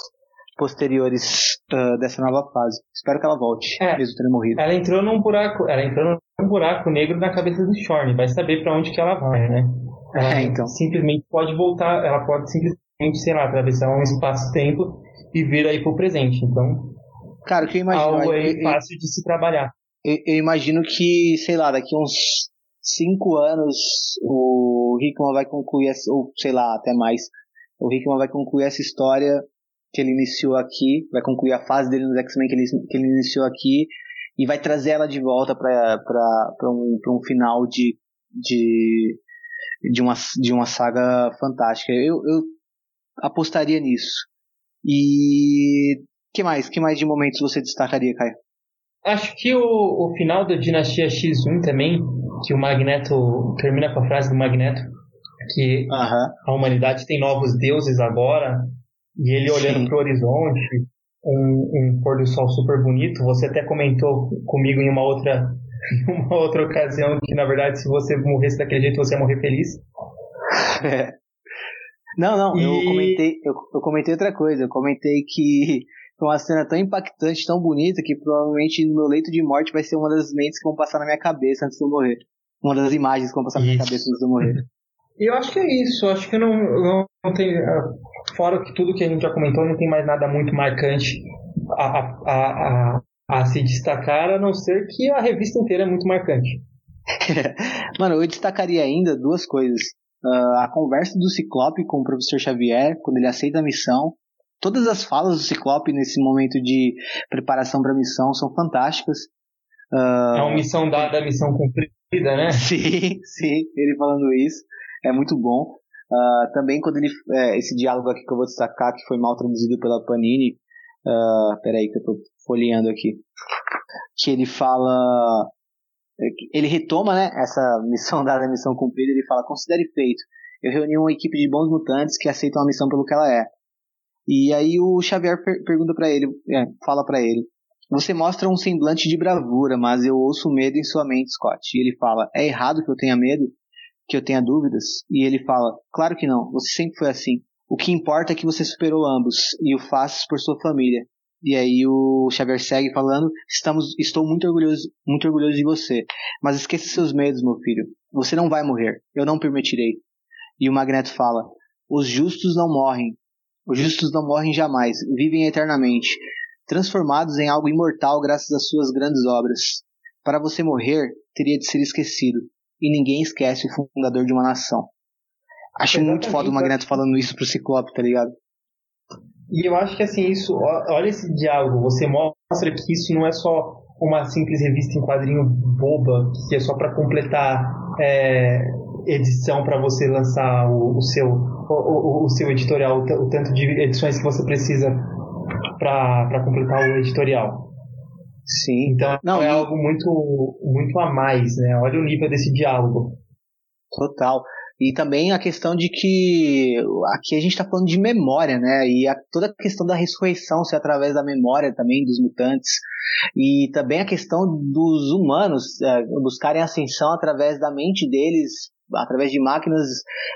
posteriores uh, dessa nova fase. Espero que ela volte, é, mesmo tendo morrido. Ela entrou num buraco, ela entrou num buraco negro na cabeça do Shorn, vai saber para onde que ela vai, né? Ela é, então. simplesmente pode voltar, ela pode simplesmente, sei lá, atravessar um espaço-tempo e vir aí pro presente. Então, cara, que eu imagino algo aí eu, fácil de se trabalhar. Eu, eu, imagino que, sei lá, daqui uns cinco anos o Hickman vai concluir, ou sei lá, até mais, o Hickman vai concluir essa história que ele iniciou aqui, vai concluir a fase dele nos X-Men que ele, que ele iniciou aqui e vai trazer ela de volta para um, um final de, de, de, uma, de uma saga fantástica. Eu, eu apostaria nisso. E que mais? Que mais de momentos você destacaria, Caio? Acho que o, o final da Dinastia X1 também, que o Magneto termina com a frase do Magneto, que a humanidade tem novos deuses agora, e ele olhando para o horizonte, um, um pôr do sol super bonito. Você até comentou comigo em uma outra, [LAUGHS] uma outra ocasião que, na verdade, se você morresse daquele jeito, você ia morrer feliz. É. Não, não, e... eu, comentei, eu, eu comentei outra coisa. Eu comentei que [LAUGHS] foi uma cena tão impactante, tão bonita, que provavelmente no meu leito de morte vai ser uma das mentes que vão passar na minha cabeça antes de eu morrer. Uma das imagens que vão passar na minha cabeça antes de eu morrer. [LAUGHS] E eu acho que é isso. Eu acho que não, não, não tem. Ah, fora que tudo que a gente já comentou, não tem mais nada muito marcante a, a, a, a se destacar, a não ser que a revista inteira é muito marcante. [LAUGHS] Mano, eu destacaria ainda duas coisas. Uh, a conversa do Ciclope com o professor Xavier, quando ele aceita a missão. Todas as falas do Ciclope nesse momento de preparação para a missão são fantásticas. Uh, é uma missão dada, missão cumprida, né? [LAUGHS] Sim, sim, ele falando isso é muito bom. Uh, também quando ele. É, esse diálogo aqui que eu vou destacar, que foi mal traduzido pela Panini. Uh, peraí, que eu tô folheando aqui. Que ele fala. ele retoma né, essa missão [LAUGHS] dada, a missão cumprida, ele fala, considere feito. Eu reuni uma equipe de bons mutantes que aceitam a missão pelo que ela é. E aí o Xavier per pergunta para ele, é, fala para ele, você mostra um semblante de bravura, mas eu ouço medo em sua mente, Scott. E ele fala, é errado que eu tenha medo? Que eu tenha dúvidas? E ele fala, claro que não, você sempre foi assim. O que importa é que você superou ambos e o faz por sua família. E aí o Xavier segue falando: Estamos, estou muito orgulhoso, muito orgulhoso de você. Mas esqueça seus medos, meu filho. Você não vai morrer. Eu não permitirei. E o Magneto fala: Os justos não morrem. Os justos não morrem jamais. Vivem eternamente, transformados em algo imortal graças às suas grandes obras. Para você morrer, teria de ser esquecido. E ninguém esquece o fundador de uma nação. Acho Exatamente. muito foda o Magneto falando isso pro Ciclope, tá ligado? E eu acho que assim, isso, olha esse diálogo, você mostra que isso não é só uma simples revista em quadrinho boba, que é só para completar é, edição para você lançar o, o seu, o, o, seu editorial, o, o, tanto de edições que você precisa para completar o editorial. Sim. Então não, é algo muito, muito a mais, né? Olha o nível desse diálogo. Total. E também a questão de que aqui a gente está falando de memória, né? E a, toda a questão da ressurreição ser através da memória também dos mutantes. E também a questão dos humanos é, buscarem ascensão através da mente deles, através de máquinas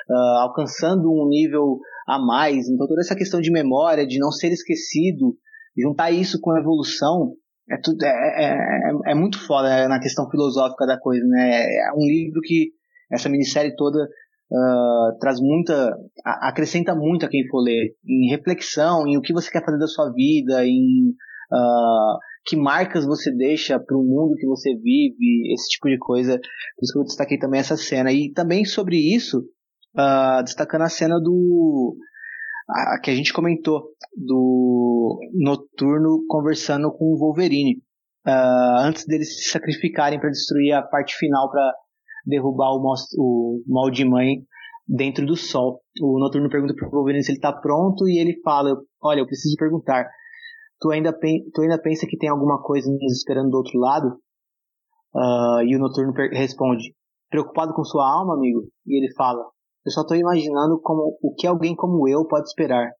uh, alcançando um nível a mais. Então toda essa questão de memória, de não ser esquecido, juntar isso com a evolução, é, tudo, é, é, é, é muito foda né, na questão filosófica da coisa, né? É um livro que essa minissérie toda uh, traz muita, acrescenta muito a quem for ler, em reflexão, em o que você quer fazer da sua vida, em uh, que marcas você deixa para o mundo que você vive, esse tipo de coisa. Por isso que eu destaquei também essa cena. E também sobre isso, uh, destacando a cena do. A, que a gente comentou, do Noturno conversando com o Wolverine. Uh, antes deles se sacrificarem para destruir a parte final para derrubar o, o mal de mãe dentro do sol. O Noturno pergunta pro Wolverine se ele tá pronto e ele fala, olha, eu preciso perguntar, tu ainda, tu ainda pensa que tem alguma coisa nos esperando do outro lado? Uh, e o Noturno responde, preocupado com sua alma, amigo? E ele fala, eu só tô imaginando como, o que alguém como eu pode esperar.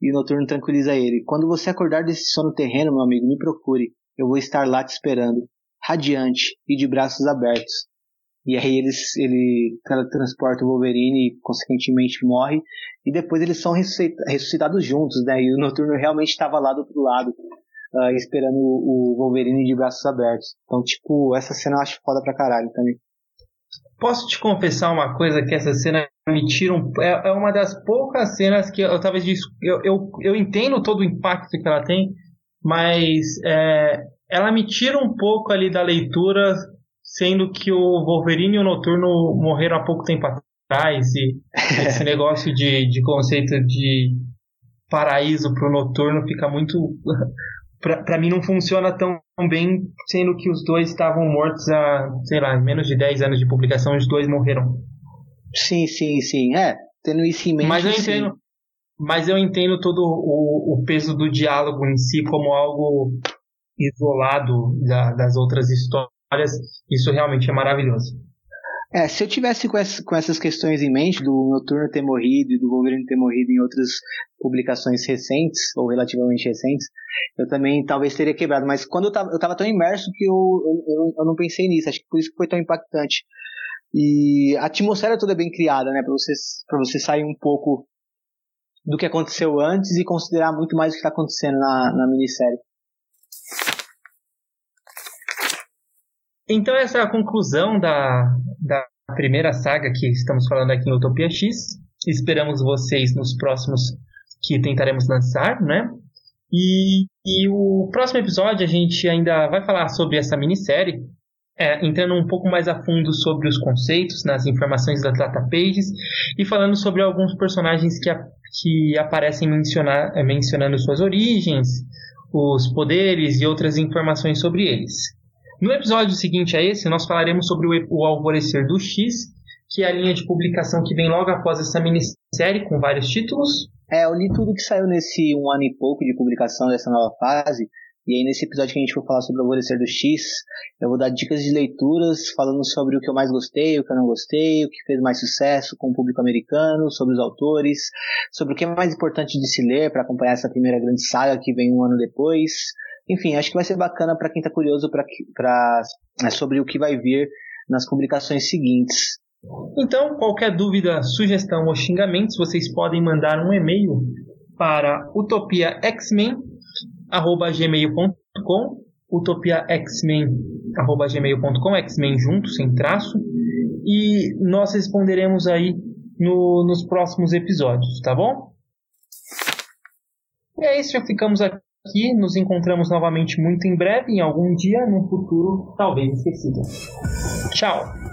E o Noturno tranquiliza ele, quando você acordar desse sono terreno, meu amigo, me procure, eu vou estar lá te esperando, radiante e de braços abertos. E aí eles, ele transporta o Wolverine e consequentemente morre. E depois eles são ressuscitados juntos, né? E o Noturno realmente estava lá do outro lado, uh, esperando o, Wolverine de braços abertos. Então, tipo, essa cena eu acho foda pra caralho também. Posso te confessar uma coisa que essa cena me é, é uma das poucas cenas que eu talvez eu, eu, eu entendo todo o impacto que ela tem, mas é, ela me tira um pouco ali da leitura sendo que o Wolverine e o Noturno morreram há pouco tempo atrás, e [LAUGHS] esse negócio de, de conceito de paraíso pro Noturno fica muito. [LAUGHS] para mim não funciona tão bem, sendo que os dois estavam mortos há, sei lá, menos de 10 anos de publicação, os dois morreram. Sim, sim, sim. É, tendo isso em mente. Mas eu entendo, sim. mas eu entendo todo o, o peso do diálogo em si como algo isolado da, das outras histórias isso realmente é maravilhoso. É, se eu tivesse com, essa, com, essas questões em mente, do Noturno ter morrido e do Wolverine ter morrido em outras publicações recentes, ou relativamente recentes, eu também talvez teria quebrado. Mas quando eu tava, eu tava tão imerso que eu, eu, eu não pensei nisso. Acho que por isso que foi tão impactante. E a atmosfera toda é bem criada, né? Pra você, você sair um pouco do que aconteceu antes e considerar muito mais o que está acontecendo na, na minissérie. Então essa é a conclusão da, da primeira saga que estamos falando aqui em Utopia X. Esperamos vocês nos próximos que tentaremos lançar, né? E, e o próximo episódio a gente ainda vai falar sobre essa minissérie, é, entrando um pouco mais a fundo sobre os conceitos, nas informações das data pages e falando sobre alguns personagens que, a, que aparecem mencionar, mencionando suas origens, os poderes e outras informações sobre eles. No episódio seguinte a esse, nós falaremos sobre o, o Alvorecer do X, que é a linha de publicação que vem logo após essa minissérie com vários títulos. É, eu li tudo que saiu nesse um ano e pouco de publicação dessa nova fase, E aí, nesse episódio que a gente for falar sobre o Alvorecer do X, eu vou dar dicas de leituras, falando sobre o que eu mais gostei, o que eu não gostei, o que fez mais sucesso com o público americano, sobre os autores, sobre o que é mais importante de se ler para acompanhar essa primeira grande saga que vem um ano depois. Enfim, acho que vai ser bacana para quem está curioso pra, pra, é, sobre o que vai vir nas publicações seguintes. Então, qualquer dúvida, sugestão ou xingamentos, vocês podem mandar um e-mail para utopiaxmen@gmail.com, utopiaxmen@gmail.com, X-Men junto, sem traço, e nós responderemos aí no, nos próximos episódios, tá bom? E é isso, já ficamos aqui. Nos encontramos novamente muito em breve, em algum dia, num futuro talvez esquecido. Tchau!